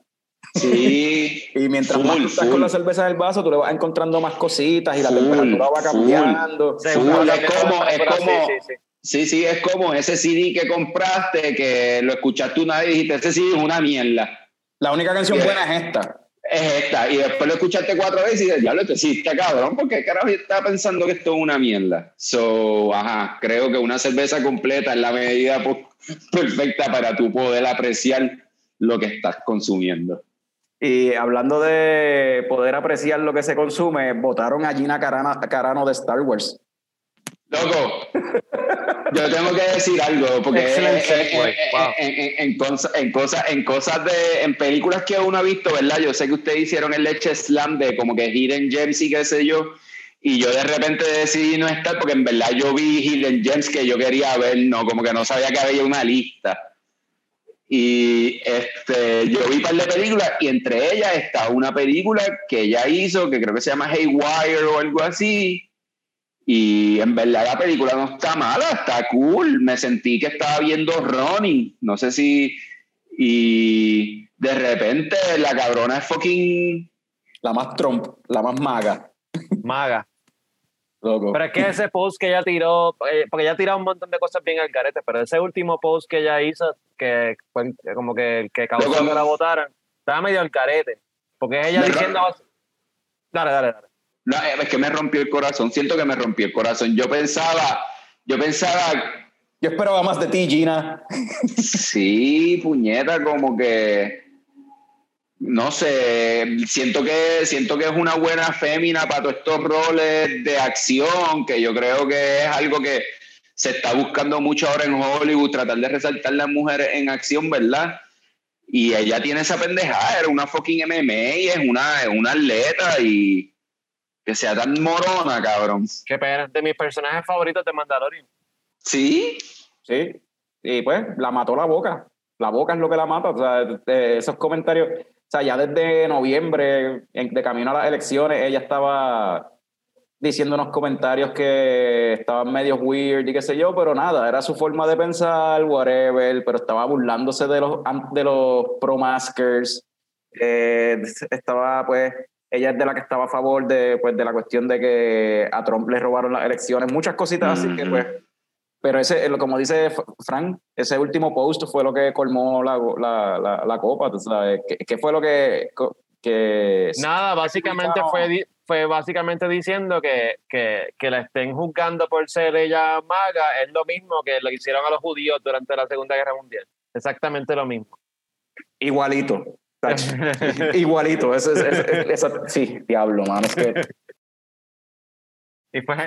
Sí. Y mientras Full, más tú estás full. con la cerveza del vaso, tú le vas encontrando más cositas y la Full, temperatura va full. cambiando. Es como- es una- como- sí, sí, sí. Sí, sí, es como ese CD que compraste, que lo escuchaste una vez y dijiste, ese CD es una mierda. La única canción Yeah. buena es esta. Es esta. Y después lo escuchaste cuatro veces y dices, diablo, este sí está cabrón, porque carajo yo estaba pensando que esto es una mierda. So, ajá, creo que una cerveza completa es la medida perfecta para tú poder apreciar lo que estás consumiendo. Y hablando de poder apreciar lo que se consume, votaron a Gina Carano, Carano de Star Wars. Loco, yo tengo que decir algo, porque eh, segue, eh, wow. en, en- en cosa- en cosas, en cosas de, en películas que uno ha visto, ¿verdad? Yo sé que ustedes hicieron el leche slam de como que Hidden Gems y qué sé yo, Y yo de repente decidí no estar porque en verdad yo vi Hidden Gems que yo quería ver, no, como que no sabía que había una lista. Y este, yo vi un par de películas y entre ellas está una película que ella hizo que creo que se llama Haywire o algo así. Y en verdad la película no está mala, está cool. Me sentí que estaba viendo Ronnie. No sé si. Y de repente la cabrona es fucking. La más Trump, la más maga. Maga. Loco. Pero es que ese post que ella tiró, eh, porque ella ha tirado un montón de cosas bien al carete, pero ese último post que ella hizo, que fue como que, que causó Loco. que la votaran, estaba medio al carete. Porque es ella diciendo. Dale, dale, dale. No, es que me rompió el corazón. Siento que me rompió el corazón. Yo pensaba, yo pensaba Yo esperaba más de ti, Gina. Sí, puñeta, como que no sé, siento que siento que es una buena fémina para todos estos roles de acción, que yo creo que es algo que se está buscando mucho ahora en Hollywood, tratar de resaltar las mujeres en acción, ¿verdad? Y ella tiene esa pendejada, era una fucking MMA y es una, es una atleta y que sea tan morona, cabrón. Qué pena. De mis personajes favoritos de Mandalorian. Sí, Sí. Y pues la mató la boca. La boca es lo que la mata. O sea, esos comentarios. O sea, ya desde noviembre, en- de camino a las elecciones, ella estaba diciendo unos comentarios que estaban medio weird y qué sé yo, pero nada, era su forma de pensar, whatever, pero estaba burlándose de los, de los pro-maskers. Eh, estaba, pues, ella es de la que estaba a favor de, pues, de la cuestión de que a Trump le robaron las elecciones, muchas cositas así que, pues, pero ese, eh, como dice Frank, ese último post fue lo que colmó la, la, la, la copa, tú sabes. ¿Qué, qué fue lo que, que Nada, básicamente fue, fue básicamente diciendo que, que, que la estén juzgando por ser ella maga es lo mismo que lo hicieron a los judíos durante la Segunda Guerra Mundial. Exactamente lo mismo. igualito? igualito, eso es, es- es- esa- sí, diablo, mano, es que y pues,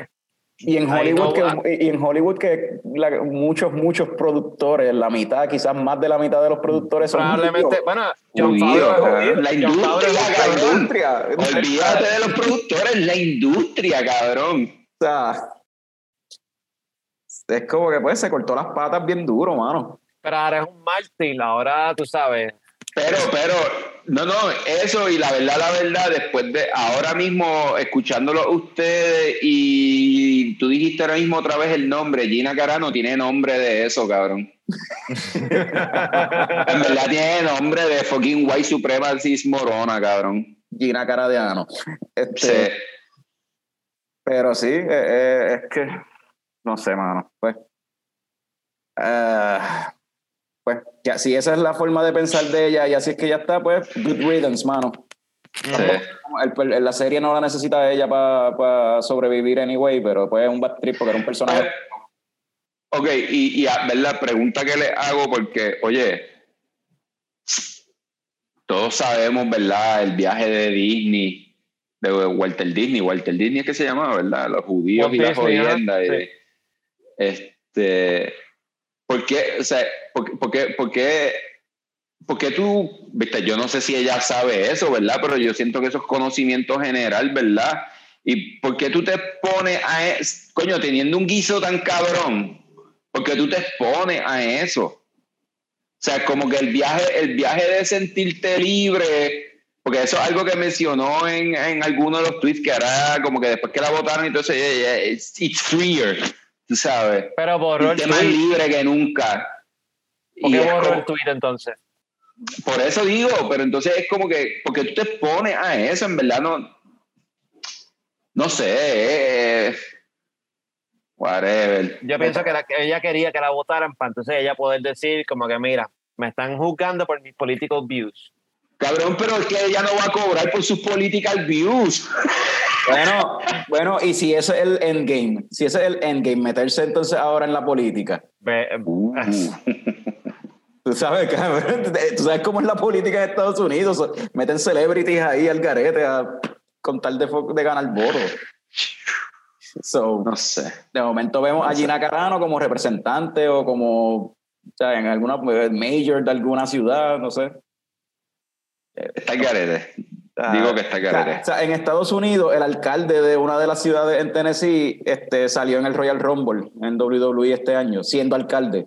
Y en Hollywood, que, y en Hollywood que la- muchos, muchos productores, la mitad, quizás más de la mitad de los productores son probablemente, bueno, John Favreau. La industria. olvídate de los productores, la industria, cabrón. O sea, es como que pues se cortó las patas bien duro, mano. Pero ahora es un mártir, ahora tú sabes. Pero, pero, no, no, eso y la verdad, la verdad, después de ahora mismo escuchándolo ustedes y tú dijiste ahora mismo otra vez el nombre, Gina Carano tiene nombre de eso, cabrón. En verdad tiene nombre de fucking white supremacist morona, cabrón. Gina Caradiano. Este, Sí. Pero sí, eh, eh, es que, no sé, mano. Pues, eh, pues ya, si esa es la forma de pensar de ella y así es que ya está, pues, good riddance, mano. sí. El- el- la serie no la necesita ella para sobrevivir anyway, pero pues es un bad trip porque era un personaje. Ok, y, y a ver la pregunta que le hago, porque, oye, todos sabemos, ¿verdad? El viaje de Disney, de Walter Disney, Walter Disney es que se llamaba, ¿verdad? Los judíos Walt y la Disney, ajá, jodienda. sí. Este, ¿por qué, o sea, por, qué- por qué, por qué, por qué tú, viste, yo no sé si ella sabe eso, ¿verdad? Pero yo siento que eso es conocimiento general, ¿verdad? ¿Y por qué tú te pones a eso? Coño, teniendo un guiso tan cabrón, ¿por qué tú te expones a eso? O sea, como que el viaje, el viaje de sentirte libre, porque eso es algo que mencionó en, en alguno de los tweets que hará, como que después que la votaron, entonces yeah, yeah, it's, it's freer, tú sabes. Pero borró el libre que nunca. ¿Por Y qué es borró como- el tweet entonces? por eso digo, pero entonces es como que, porque tú te pones a eso, en verdad no, no sé, eh, whatever. Yo pienso que, la- que ella quería que la votaran para entonces ella poder decir como que mira, me están juzgando por mis political views. Cabrón, pero es que ella no va a cobrar por sus political views. Bueno, bueno, y si ese es el endgame, si ese es el endgame, meterse entonces ahora en la política. Uh. Tú sabes, cabrón, tú sabes cómo es la política de Estados Unidos. Meten celebrities ahí al garete a, con tal de, de ganar votos. So, No sé. de momento vemos a Gina Carano como representante o como o sea, en alguna eh, mayor de alguna ciudad, no sé. Está el garete. sea, Digo que está o sea, carete. o sea, en Estados Unidos, el alcalde de una de las ciudades en Tennessee este, salió en el Royal Rumble en WWE este año, siendo alcalde.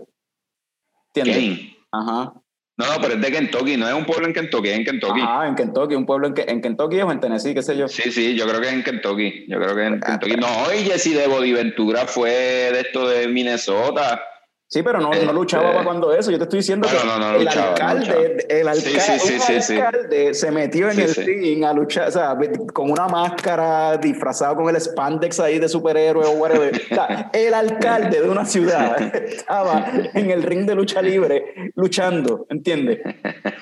¿Entiendes? ¿Quién? Ajá. No, no, pero es de Kentucky, no es un pueblo en Kentucky, es en Kentucky. Ajá, en Kentucky, un pueblo en, en Kentucky o en Tennessee, qué sé yo. Sí, sí, yo creo que es en Kentucky. Yo creo que es en Ah, Kentucky. No, y Jesse de Bodiventura fue de esto de Minnesota. Sí, pero no, no luchaba para cuando eso. Yo te estoy diciendo No, que no, no, no el, luchaba, alcalde, el alcalde, Sí, alcalde se metió en el ring a luchar, o sea, con una máscara, disfrazado con el spandex ahí de superhéroe o whatever. O sea, el alcalde de una ciudad estaba en el ring de lucha libre luchando, ¿entiendes?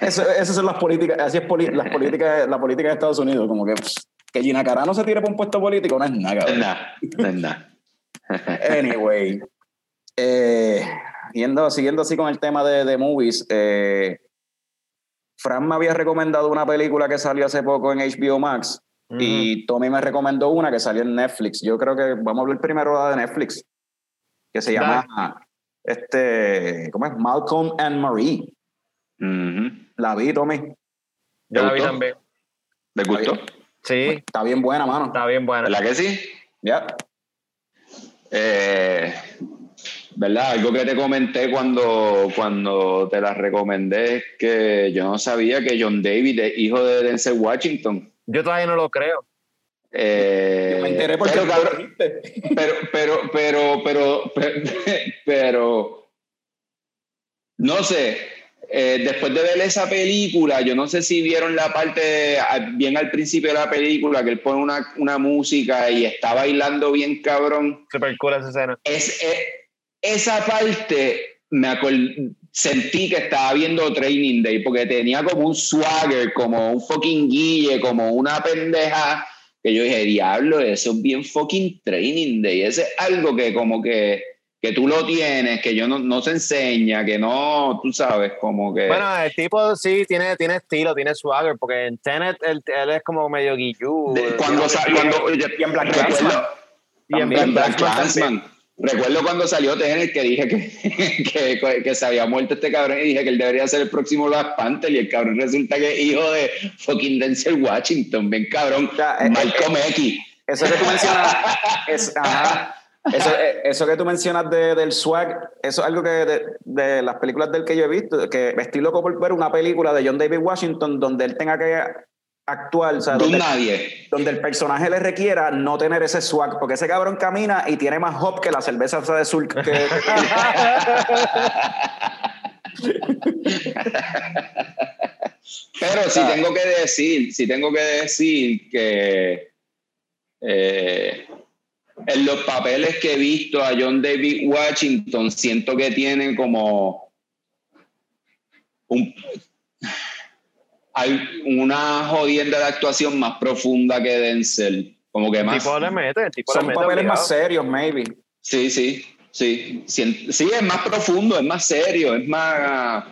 Eso- esas son las políticas, así es poli- las políticas, la política de Estados Unidos, como que que Gina Carano se tire por un puesto político no es nada. No es nada, no es nada. Anyway, eh, yendo, siguiendo así con el tema de, de movies, eh, Fran me había recomendado una película que salió hace poco en HBO Max y Tommy me recomendó una que salió en Netflix. Yo creo que vamos a hablar primero de Netflix, que se llama este, ¿cómo es? Malcolm and Marie. La vi, Tommy. Yo la vi también. ¿Le gustó? Sí, Está bien buena, mano. está bien buena. ¿Verdad que sí? Ya. Eh, ¿Verdad? Algo que te comenté cuando, cuando te la recomendé es que yo no sabía que John David es hijo de Denzel Washington. Yo todavía no lo creo. Eh, me enteré porque pero, lo cabrón, pero, pero, pero, pero, pero, pero, no sé, eh, después de ver esa película, yo no sé si vieron la parte bien al principio de la película, que él pone una, una música y está bailando bien cabrón. Super cool esa escena. Es, eh, esa parte me sentí que estaba viendo Training Day, porque tenía como un swagger, como un fucking guille, como una pendeja, que yo dije, diablo, eso es bien fucking Training Day. Ese es algo que como que, que tú lo tienes, que yo no, no se enseña, que no, tú sabes, como que... Bueno, el tipo sí tiene, tiene estilo, tiene swagger, porque en Tenet él, él es como medio guillú. de- cuando, cuando Y en Black Clansman. y en Black Clansman. Recuerdo cuando salió Tenet que dije que, que, que se había muerto este cabrón y dije que él debería ser el próximo Black Panther y el cabrón resulta que es hijo de fucking Denzel Washington, bien cabrón, Ya, eh, Malcolm X. Eso que tú mencionas, es, ajá, eso, eh, eso que tú mencionas de, del swag, eso es algo que de, de las películas del que yo he visto, que estoy loco por ver una película de John David Washington donde él tenga que actuar, o sea, donde, nadie. donde el personaje le requiera no tener ese swag, porque ese cabrón camina y tiene más hop que la cerveza de que- Pero sí Ah. tengo que decir, sí tengo que decir que eh, en los papeles que he visto a John David Washington, siento que tiene como un, hay una jodienda de actuación más profunda que Denzel. Como que El más. tipo le mete, el tipo le son mete. papeles obligado. más serios, maybe. Sí, sí, sí. Sí, es más profundo, es más serio, es más.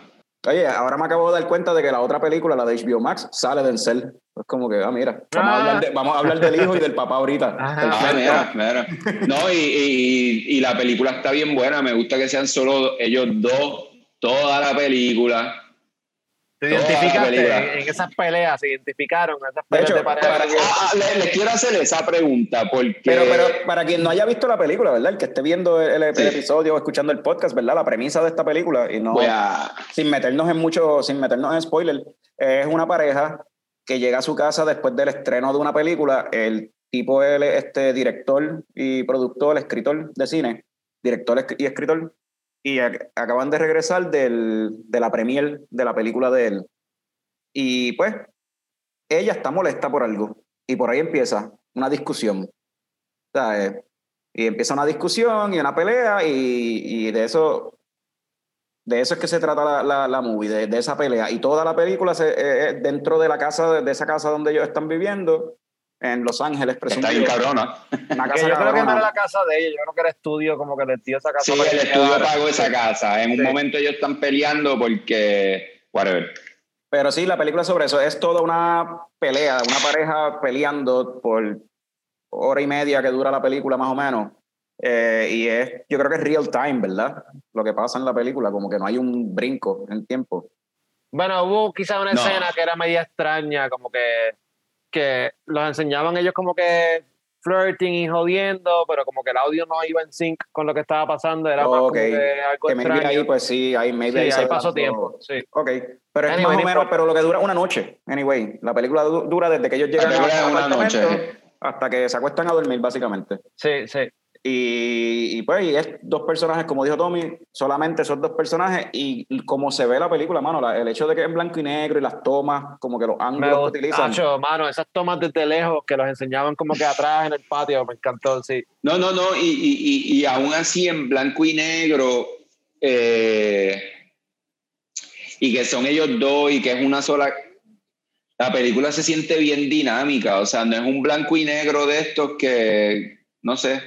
Oye, ahora me acabo de dar cuenta de que la otra película, la de HBO Max, sale de Denzel. Es como que, ah, mira, vamos, a, Ah. hablar de- vamos a hablar del hijo y del papá ahorita. Ah, mira, mira. No, y, y- y la película está bien buena. Me gusta que sean solo ellos dos, toda la película. Te identificaste en, esas peleas, se identificaron en esas De peleas hecho, de pareja. para que- Ah, ah, le- les, quiero hacer esa pregunta porque. Pero, pero para quien no haya visto la película, ¿verdad? El que esté viendo el, el Sí. episodio o escuchando el podcast, ¿verdad? La premisa de esta película, y no a. sin meternos en mucho, sin meternos en spoiler, es una pareja que llega a su casa después del estreno de una película. El tipo es este director y productor, escritor de cine, director y escritor, y ac- acaban de regresar del, de la premier de la película de él. Y pues, ella está molesta por algo. Y por ahí empieza una discusión. Y empieza una discusión y una pelea, y, de eso de eso es que se trata la, la, movie, de, esa pelea. Y toda la película eh, eh, dentro de la casa, de esa casa donde ellos están viviendo, en Los Ángeles, Está bien presuntamente. cabrona. Una Que casa yo creo que no cabrona. era la casa de ellos, yo creo que el estudio como que les dio esa casa. Sí, el estudio quedara. pagó esa casa. En un Sí. momento ellos están peleando porque. Whatever. Pero sí, la película es sobre eso. Es toda una pelea, una pareja peleando por hora y media que dura la película más o menos. Eh, y es, yo creo que es real time, ¿verdad? Lo que pasa en la película, como que no hay un brinco en tiempo. Bueno, hubo quizás una No. escena que era media extraña, como que que los enseñaban ellos como que flirting y jodiendo, pero como que el audio no iba en sync con lo que estaba pasando, era más como que algo Que extraño. ahí, pues sí, ahí maybe Sí, ahí ahí pasó tiempo, sí. Ok, pero es Anyway, más o menos, pero lo que dura una noche. Anyway, la película du- dura desde que ellos llegan es una noche. hasta que se acuestan a dormir, básicamente. Sí, sí. Y, y pues y es dos personajes, como dijo Tommy, solamente esos dos personajes y como se ve la película, mano, la- el hecho de que es en blanco y negro y las tomas, como que los ángulos que utilizan. Acho, mano, esas tomas desde lejos que los enseñaban como que atrás en el patio, me encantó, sí. No, no, no, y, y, y, y aún así en blanco y negro, eh, y que son ellos dos y que es una sola, la película se siente bien dinámica, o sea, no es un blanco y negro de estos que, no sé,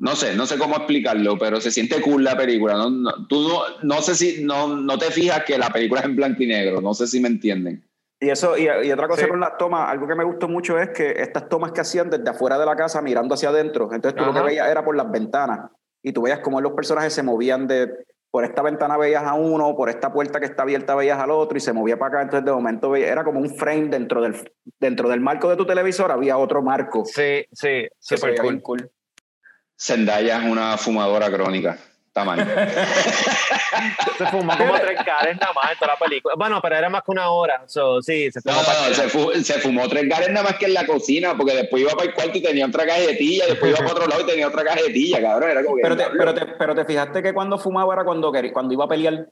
no sé, no sé cómo explicarlo, pero se siente cool la película. No, no- tú no, no sé si, no, no te fijas que la película es en blanco y negro, no sé si me entienden. Y eso, y, y otra cosa Sí. con las tomas, algo que me gustó mucho es que estas tomas que hacían desde afuera de la casa mirando hacia adentro, entonces tú lo que Ajá. veías era por las ventanas y tú veías cómo los personajes se movían de, por esta ventana veías a uno, por esta puerta que está abierta veías al otro y se movía para acá, entonces de momento veías- era como un frame dentro del, dentro del marco de tu televisor, había otro marco. Sí, sí, bien cool. cool. Zendaya es una fumadora crónica, está mal. Se fumó como tres caras nada más en toda la película. Bueno, pero era más que una hora, so, sí, se No, fumó no, se, fu- se fumó tres gares nada más que en la cocina, porque después iba para el cuarto y tenía otra cajetilla, después iba para otro lado y tenía otra cajetilla, cabrón. Era como que, Pero te, pero, te, pero te fijaste que cuando fumaba era cuando, quería- cuando iba a pelear.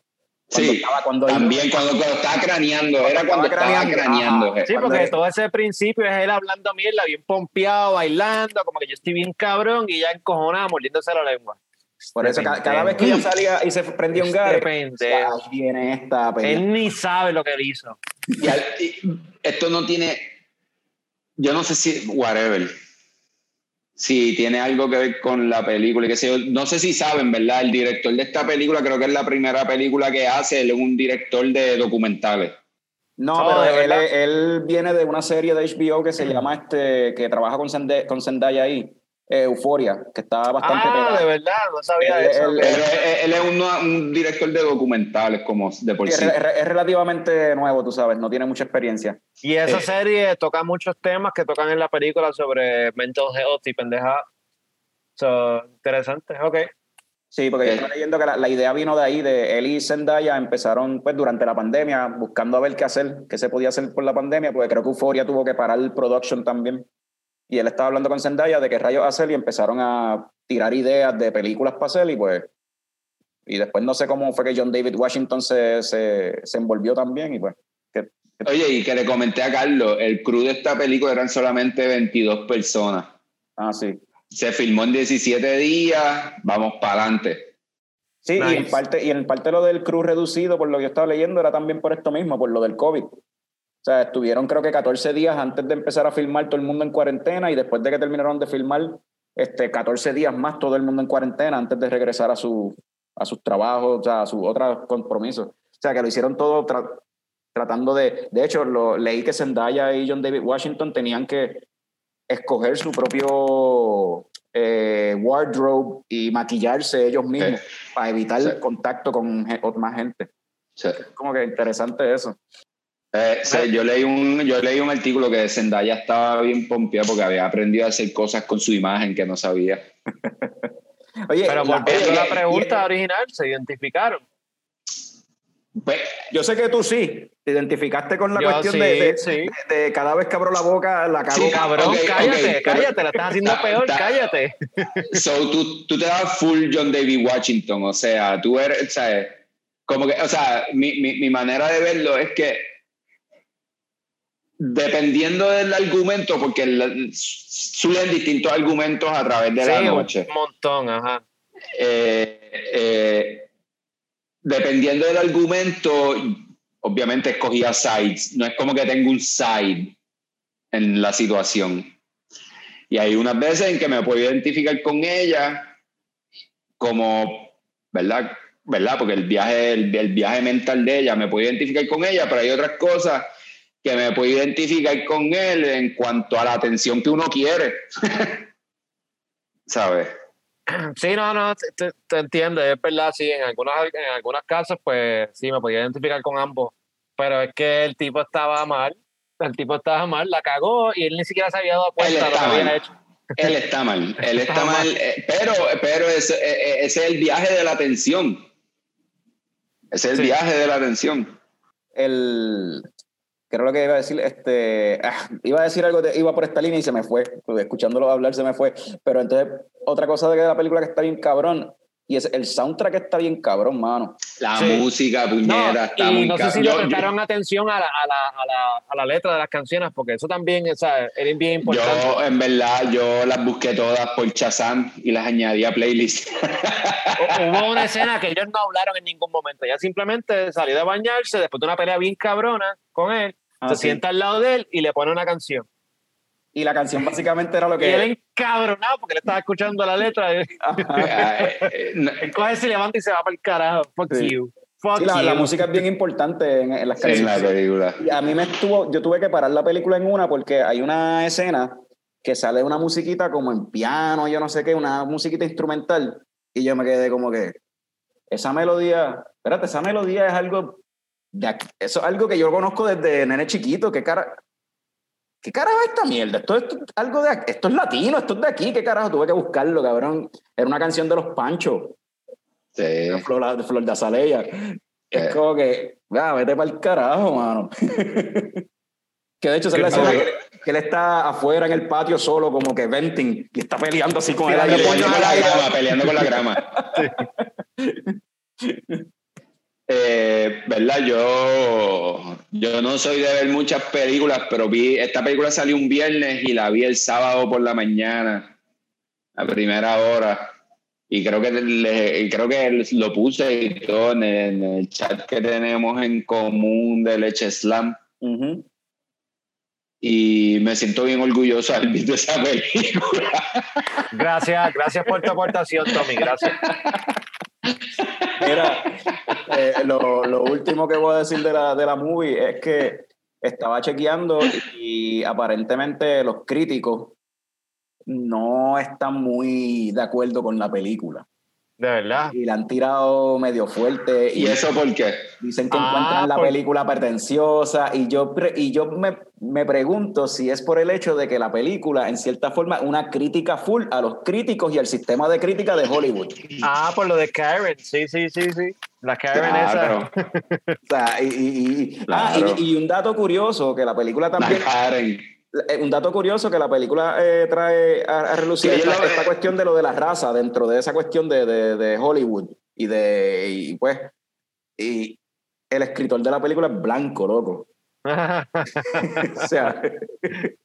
Cuando sí, estaba- cuando también cuando, cuando estaba craneando, era cuando estaba estaba craneando, craneando. ajá. Sí, Cuando porque todo ese principio es él hablando mierda, bien pompeado, bailando, como que yo estoy bien cabrón y ya encojonado, mordiéndose la lengua. Por eso ca- cada, vez que ella salía y se prendía un gare, viene esta. Él ni sabe lo que él hizo. Y al- y esto no tiene, yo no sé si, whatever, si tiene algo que ver con la película yo. No sé si saben, ¿verdad? El director de esta película, creo que es la primera película que hace, él es un director de documentales. No, Oh, ¿de pero él, viene de una serie de HBO que se llama este, que trabaja con Zendaya ahí, eh, Euforia, que está bastante Ah, pegada. de verdad, no sabía Él- eso. él- él, él es un, un director de documentales, como de por Sí, sí. es, es relativamente nuevo, tú sabes, no tiene mucha experiencia. Y esa eh, serie toca muchos temas que tocan en la película sobre mental health y pendeja. So, interesante, ok. Sí, porque yo Eh. estaba leyendo que la, la idea vino de ahí, de él y Zendaya empezaron pues durante la pandemia buscando a ver qué hacer, qué se podía hacer por la pandemia, porque creo que Euphoria tuvo que parar el production también. Y él estaba hablando con Zendaya de qué rayos hacer y empezaron a tirar ideas de películas para hacer y pues... Y después no sé cómo fue que John David Washington se, se, se envolvió también y pues... que- Oye, y que le comenté a Carlos, el crew de esta película eran solamente 22 personas. ah, sí. Se filmó en 17 días, vamos para adelante. Sí, y, en parte, y en parte lo del crew reducido, por lo que yo estaba leyendo, era también por esto mismo, por lo del COVID. O sea, estuvieron creo que 14 días antes de empezar a filmar todo el mundo en cuarentena y después de que terminaron de filmar, este, 14 días más todo el mundo en cuarentena antes de regresar a, su, a sus trabajos, o sea, a sus otros compromisos. O sea, que lo hicieron todo tra- tratando de... De hecho, lo, leí que Zendaya y John David Washington tenían que escoger su propio eh, wardrobe y maquillarse ellos mismos para evitar Sí. el contacto con más gente. Como que interesante eso. Eh, sí, yo, leí un, yo leí un artículo que Zendaya estaba bien pompeada porque había aprendido a hacer cosas con su imagen que no sabía. Oye, Pero la- volviendo a la y- pregunta original, se identificaron. Pues, yo sé que tú sí, te identificaste con la Yo cuestión sí, de, de- sí. de- de cada vez que abro la boca, la cago. Sí, Cabrón, ok, cállate, ok, pero- cállate, la estás haciendo Ta- peor, ta- cállate. so, tú, tú te das full John David Washington, o sea, tú eres, ¿sabes? Como que, o sea, mi, mi, mi manera de verlo es que dependiendo del argumento, porque el- suelen distintos argumentos a través de la Sí, noche. un montón, ajá. eh, eh, dependiendo del argumento, obviamente escogía sides. No es como que tengo un side en la situación. Y hay unas veces en que me puedo identificar con ella como, ¿verdad? ¿verdad? Porque el viaje, el, el viaje mental de ella, me puedo identificar con ella, pero hay otras cosas que me puedo identificar con él en cuanto a la atención que uno quiere. ¿Sabes? Sí, no, no, te, te- te entiendo, es verdad, sí, en algunas, en algunas casos, pues sí, me podía identificar con ambos, pero es que el tipo estaba mal El tipo estaba mal, la cagó y él ni siquiera se había dado cuenta de lo que había hecho. Él está mal, él está Está mal, mal. eh, pero, pero ese, eh, eh, ese es el viaje de la atención. Ese es el Sí. viaje de la atención. el creo lo que iba a decir este ah, iba a decir algo de- iba por esta línea y se me fue. Escuchándolo hablar se me fue. Pero entonces otra cosa de la película que está bien cabrón y es el soundtrack está bien cabrón mano La Sí. música, No, puñeta, está y muy no sé si yo- le yo- prestaron atención a la, a, la, a, la, a la letra de las canciones, porque eso también o sea, era bien importante. Yo, en verdad, yo las busqué todas por Shazam y las añadí a playlist. Hu- Hubo una escena que ellos no hablaron en ningún momento. Ella simplemente salió de bañarse después de una pelea bien cabrona con él, Ah, se sí. sienta al lado de él y le pone una canción. Y la canción básicamente era lo Y él que encabronado porque le estaba escuchando la letra. y eh, eh, Él coge, se levanta y se va para el carajo. Fuck Sí. you. Fuck Sí, la, you. la música es bien importante en, en las en la canciones película. Y a mí me estuvo, yo tuve que parar la película en una porque hay una escena que sale una musiquita como en piano, yo no sé qué, una musiquita instrumental, y yo me quedé como que, esa melodía, espérate, esa melodía es algo, de aquí- eso es algo que yo conozco desde nene chiquito, qué cara, qué carajo es esta mierda, esto, esto, es algo de, aquí- esto es latino, esto es de aquí, qué carajo, tuve que buscarlo, cabrón, era una canción de los Panchos, Sí. de Flor, de Flor de Azalea. Eh. Es como que, vete para el carajo, mano. que de hecho la Qué escena que, que él está afuera en el patio solo, como que venting, y está peleando así con el aire. Peleando con la grama, peleando con la grama. Eh, ¿Verdad? Yo, yo no soy de ver muchas películas, pero vi, esta película salió un viernes y la vi el sábado por la mañana, a primera hora. Y creo que le- creo que lo puse y todo en el, en el chat que tenemos en común de Leche Slam. Ujú. Y me siento bien orgulloso de haber visto esa película. Gracias, gracias por tu aportación, Tommy. Gracias. Mira, eh, lo, último que voy a decir de la, de la movie es que estaba chequeando y aparentemente los críticos no están muy de acuerdo con la película. De verdad. Y la han tirado medio fuerte. ¿Y eso por qué? Dicen que Ah, encuentran la por- película pretenciosa y yo, pre- y yo me, me pregunto si es por el hecho de que la película, en cierta forma, una crítica full a los críticos y al sistema de crítica de Hollywood. Ah, por lo de Karen. Sí, sí, sí, sí. La Karen Claro. esa. O sea, y, y- y- ah, Claro. y- y un dato curioso que la película La también, Karen. Eh, un dato curioso que la película eh, trae a, a relucir Sí, esta, esta cuestión de lo de la raza dentro de esa cuestión de, de- de Hollywood y de, y pues, y el escritor de la película es blanco, loco. o sea,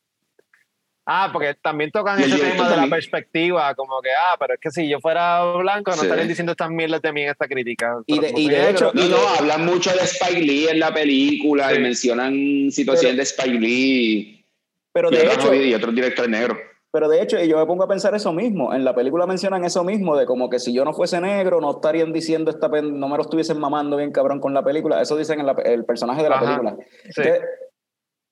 ah, porque también tocan ese tema de la también. perspectiva, como que, ah, pero es que si yo fuera blanco no Sí. estarían diciendo estas mierdas de mí en esta crítica. Y Pero de- y de hecho- No, no, hablan mucho de Spike Lee en la película Sí. y mencionan situaciones de Spike Lee pero y, de otros, hecho, y otros directores negros. Pero de hecho, y yo me pongo a pensar eso mismo. En la película mencionan eso mismo, de como que si yo no fuese negro, no estarían diciendo esta pen- no me lo estuviesen mamando bien cabrón con la película. Eso dicen en la- el personaje de la Ajá. película. Sí. Entonces,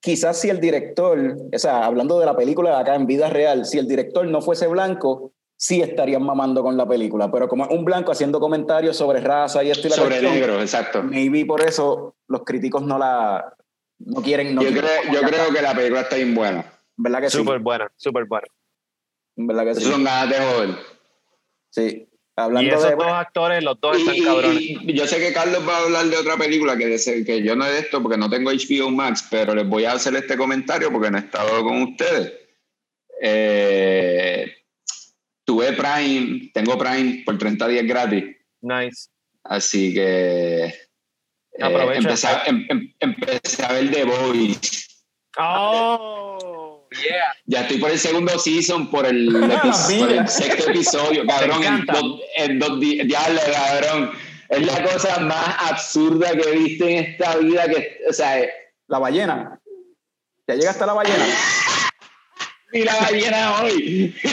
quizás si el director, o sea, hablando de la película acá en vida real, si el director no fuese blanco, sí estarían mamando con la película. Pero como es un blanco haciendo comentarios sobre raza y esto y la Sobre cuestión, negros, exacto. maybe por eso los críticos no la no quieren. No Yo, quieren creo, yo creo que la película está bien buena. ¿Verdad que sí? Súper buena, súper buena. ¿Verdad que Eso sí? son ganas de joder. Sí. Y Hablando esos de. dos actores, los dos están Y- cabrones. y yo sé que Carlos va a hablar de otra película que, de- que yo no es de esto porque no tengo HBO Max, pero les voy a hacer este comentario porque no he estado con ustedes. Eh, tuve Prime, tengo Prime por 30 días gratis, Nice. así que eh, empecé, a- em- em- empecé a ver The Voice. Oh, yeah. Ya estoy por el segundo season, por el, epi- por el sexto episodio, cabrón. En dos, en dos días, cabrón. Es la cosa más absurda que he visto en esta vida. Que, o sea, eh, La ballena. Ya llega hasta la ballena. y la ballena hoy.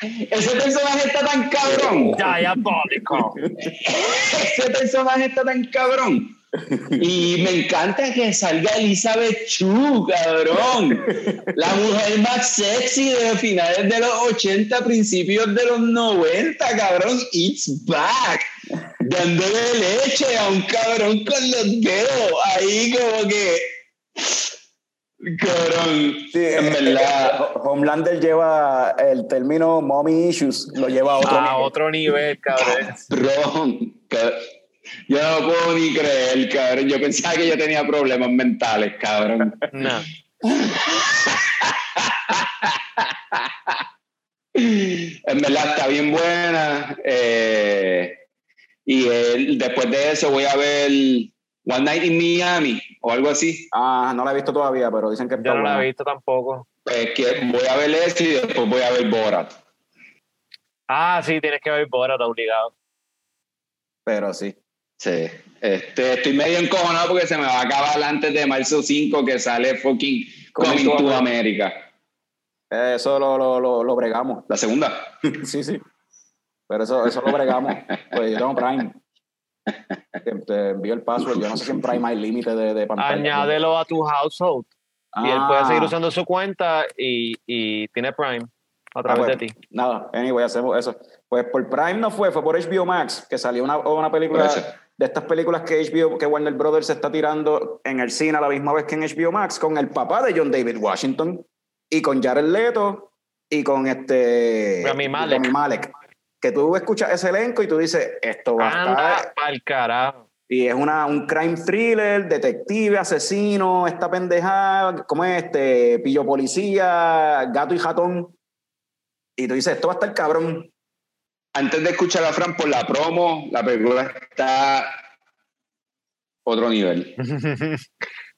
Ese personaje está tan cabrón. Diabólico. Ese personaje está tan cabrón. Y me encanta que salga Elizabeth Chu, cabrón. La mujer más sexy de finales de los 80, principios de los 90, cabrón. It's back. Dándole leche a un cabrón con los dedos. Ahí como que... Cabrón, Sí, en eh, verdad. eh, Homelander lleva el término mommy issues, lo lleva a otro A nivel. otro nivel, cabrón. Cabrón, ca- yo no lo puedo ni creer, cabrón. Yo pensaba que yo tenía problemas mentales, cabrón. No. En verdad está bien buena. eh, y él- después de eso voy a ver One Night in Miami o algo así. Ah, no la he visto todavía, pero dicen que está Yo no la he visto tampoco. Pues que voy a ver ese y después voy a ver Borat. Ah, sí, tienes que ver Borat obligado. Pero sí. Sí. Este, estoy medio encojonado porque se me va a acabar antes de marzo 5 que sale fucking Coming Coming to America. Eso lo, lo, lo, lo bregamos. La segunda. sí, sí. Pero eso, eso lo bregamos. Pues yo tengo Prime. Te, te envío el password. Yo no sé si en Prime hay límite de, de pantalla. Añádelo a tu household. Y él Ah, puede seguir usando su cuenta y, y tiene Prime a través pues, de ti. Nada, anyway, hacemos eso. Pues por Prime no fue, fue por HBO Max, que salió una, una película eso. de estas películas que HBO, que Warner Brothers se está tirando en el cine a la misma vez que en HBO Max, con el papá de John David Washington y con Jared Leto y con este Rami Malek. Rami Malek. Que tú escuchas ese elenco y tú dices, esto va a estar Anda pa'l carajo. y es una, un crime thriller, detective, asesino, esta pendejada, ¿cómo es este? Pillo policía, gato y ratón. Y tú dices, esto va a estar cabrón. Antes de escuchar a Fran por la promo, la película está otro nivel.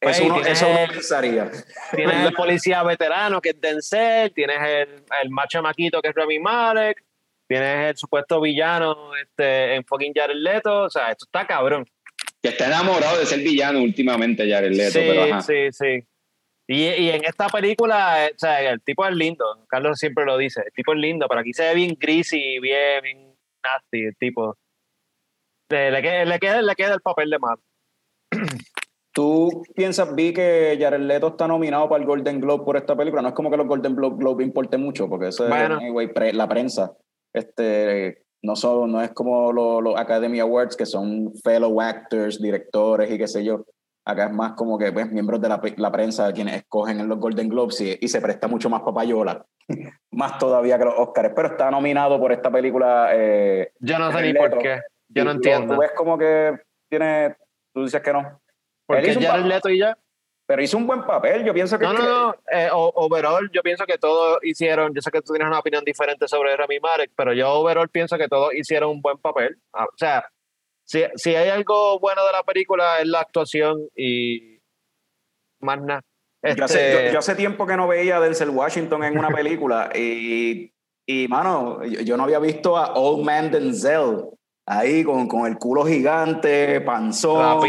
Pues, eso uno, eso uno el- pensaría. Tienes el policía veterano que es Denzel, tienes el, el macho maquito que es Rami Malek, tienes el supuesto villano este, en fucking Jared Leto, o sea, esto está cabrón. Que está enamorado de ser villano últimamente, Jared Leto, sí, pero ajá. sí, sí. Y, y en esta película, eh, o sea, el tipo es lindo, Carlos siempre lo dice, el tipo es lindo, pero aquí se ve bien greasy, bien, bien nasty, el tipo. Le, le queda, le, queda, le queda el papel de malo. ¿Tú piensas, vi que Jared Leto está nominado para el Golden Globe por esta película? No es como que los Golden Globe, Globe importe mucho, porque eso Bueno. es anyway, pre- la prensa. Este, no, son, no es como los, los Academy Awards, que son fellow actors, directores y qué sé yo. Acá es más como que pues, miembros de la, la prensa quienes escogen en los Golden Globes y, y se presta mucho más papayola. más todavía que los Oscars. Pero está nominado por esta película. eh, Yo no sé ni por qué, yo no entiendo. Tú ves como que tiene. Tú dices que no. Porque Jared Leto y ya. Pero hizo un buen papel. Yo pienso que. No, no, no. Eh, overall, yo pienso que todos hicieron. Yo sé que tú tienes una opinión diferente sobre Rami Malek, pero yo overall pienso que todos hicieron un buen papel. Ah, O sea, si, si hay algo bueno de la película es la actuación y más nada. Yo, hace, Este, yo- yo hace tiempo que no veía a Denzel Washington en una película y, y mano, yo, yo no había visto a Old Man Denzel ahí con, con el culo gigante, panzón, La los,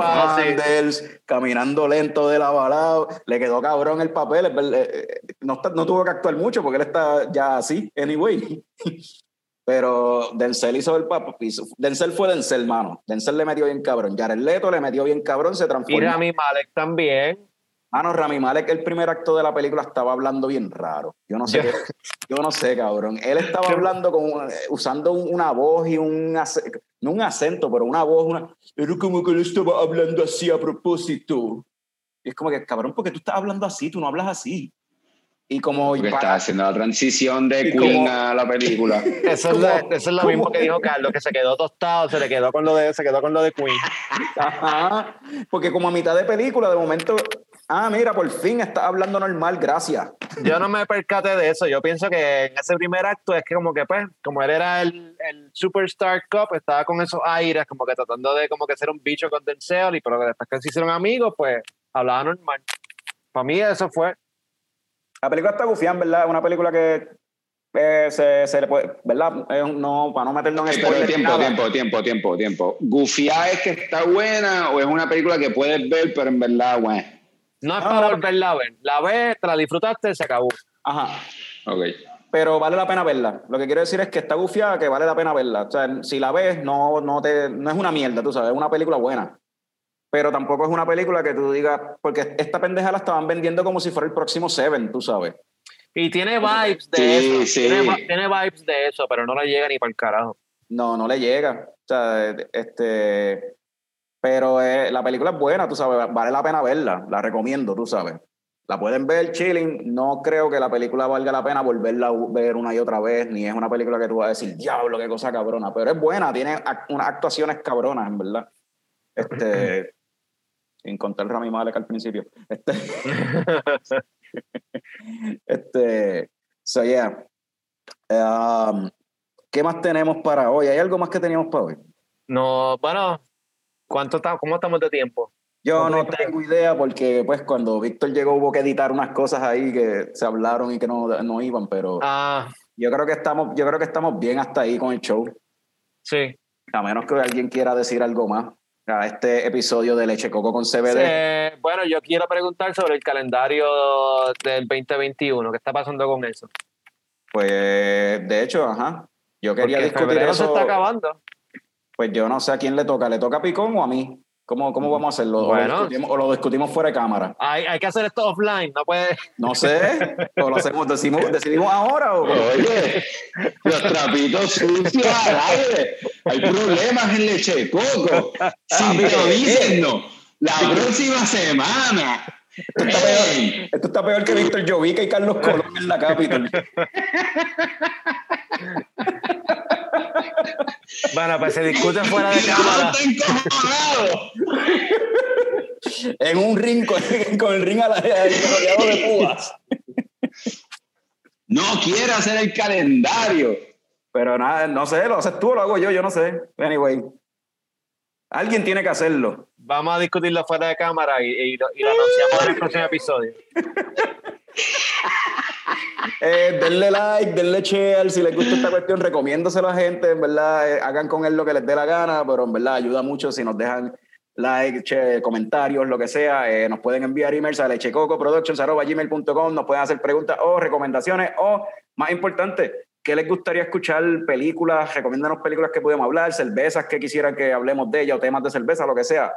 pipa, sí. handles, caminando lento de lado a lado. Le quedó cabrón el papel. eh, eh, No, está- no tuvo que actuar mucho porque él está ya así, anyway. Pero Denzel hizo el papel. Denzel fue Denzel, mano. Denzel le metió bien cabrón. Jared Leto le metió bien cabrón, se y transformó. Rami Malek también. Mano, Rami Malek, el primer acto de la película estaba hablando bien raro. Yo no sé, Yo- qué- yo no sé, cabrón. Él estaba hablando con, eh, usando un- una voz y un acento, no un acento, pero una voz, una, era como que él estaba hablando así a propósito. Y es como que, cabrón, porque tú estás hablando así, tú no hablas así. Y como Porque pa- está haciendo la transición de Y Queen como- a la película. Eso es, la- eso es lo mismo que dijo Carlos, que se quedó tostado, se le quedó con lo de, se quedó con lo de Queen. Ajá. Porque como a mitad de película, de momento, ah, mira, por fin está hablando normal, gracias. Yo no me percaté de eso. Yo pienso que en ese primer acto es que como que pues, como él era el, el Superstar Cup, estaba con esos aires, como que tratando de como que ser un bicho con Denzel, y pero después que se hicieron amigos, pues hablaba normal. Para mí eso fue. La película está gufián, ¿verdad? Es una película que eh, se, se le puede, ¿verdad? No, para no meternos en ni tiempo, nada. tiempo, tiempo, tiempo, tiempo. ¿Gufia es que está buena o es una película que puedes ver, pero en verdad, bueno. No es No, para no. volverla a ver. La ves, te la disfrutaste, se acabó. Ajá. Ok. Pero vale la pena verla. Lo que quiero decir es que está gufiada, que vale la pena verla. O sea, si la ves, no, no, te, no es una mierda, tú sabes, es una película buena. Pero tampoco es una película que tú digas, porque esta pendeja la estaban vendiendo como si fuera el próximo Seven, tú sabes. Y tiene vibes de Sí, eso. sí. Tiene, tiene vibes de eso, pero no le llega ni para el carajo. No, no le llega. O sea, este. Pero eh, la película es buena, tú sabes, vale la pena verla, la recomiendo, tú sabes. La pueden ver, chilling. No creo que la película valga la pena volverla a ver una y otra vez, ni es una película que tú vas a decir, diablo, qué cosa cabrona. Pero es buena, tiene ac- unas actuaciones cabronas, en verdad. Este. sin contar Rami Malek al principio. Este. este. So, yeah. Um, ¿Qué más tenemos para hoy? ¿Hay algo más que teníamos para hoy? No, bueno, ¿cuánto está, ¿cómo estamos de tiempo? Yo ¿Cómo no te- tengo idea porque pues cuando Víctor llegó hubo que editar unas cosas ahí que se hablaron y que no, no iban, pero Ah, yo creo que estamos, yo creo que estamos bien hasta ahí con el show. sí. A menos que alguien quiera decir algo más a este episodio de Leche Coco con CBD. Eh, bueno, yo quiero preguntar sobre el calendario del 2021. ¿Qué está pasando con eso? Pues de hecho, ajá. Yo quería Porque discutir febrero se eso. está acabando. Pues yo no sé a quién le toca. ¿Le toca a Picón o a mí? ¿Cómo, cómo vamos a hacerlo? ¿O, lo Bueno. discutimos, o lo discutimos fuera de cámara? Hay, hay que hacer esto offline, no puede. No sé. ¿O lo hacemos, decimos, decidimos ahora o? Oye, los trapitos sucios al aire. Hay problemas en leche de coco. Si me lo dicen, no. La próxima semana. Esto está peor, esto está peor que Víctor Jovica y Carlos Colón en la Capitol. Bueno, pues se discute fuera de cámara. En un ring con, con el ring a la- rodeado de púas. No quiere hacer el calendario. Pero nada, no sé, lo haces tú o lo hago yo, yo no sé. Anyway. Alguien tiene que hacerlo. Vamos a discutirlo fuera de cámara y, y lo anunciamos en el próximo episodio. Eh, denle like, denle share, si les gusta esta cuestión, recomiéndoselo a la gente, en verdad, eh, hagan con él lo que les dé la gana, pero en verdad ayuda mucho si nos dejan like, comentarios, lo que sea, eh, nos pueden enviar emails a lechecocoproductions.gmail.com, nos pueden hacer preguntas o recomendaciones, o más importante, ¿qué les gustaría escuchar? Películas, recomiéndanos películas que podemos hablar, cervezas que quisieran que hablemos de ellas, o temas de cerveza, lo que sea.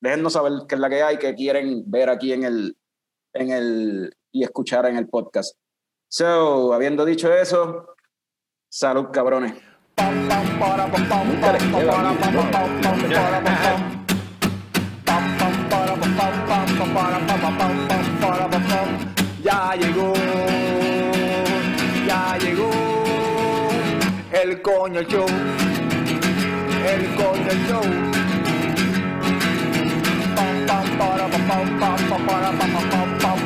Déjennos saber qué es la que hay, qué quieren ver aquí en el, en el, y escuchar en el podcast. So, habiendo dicho eso, salud, cabrones. Ya llegó, ya llegó el coño show, el coño show. Pam, pam, para, pam, pam, pam, para, pam, pam,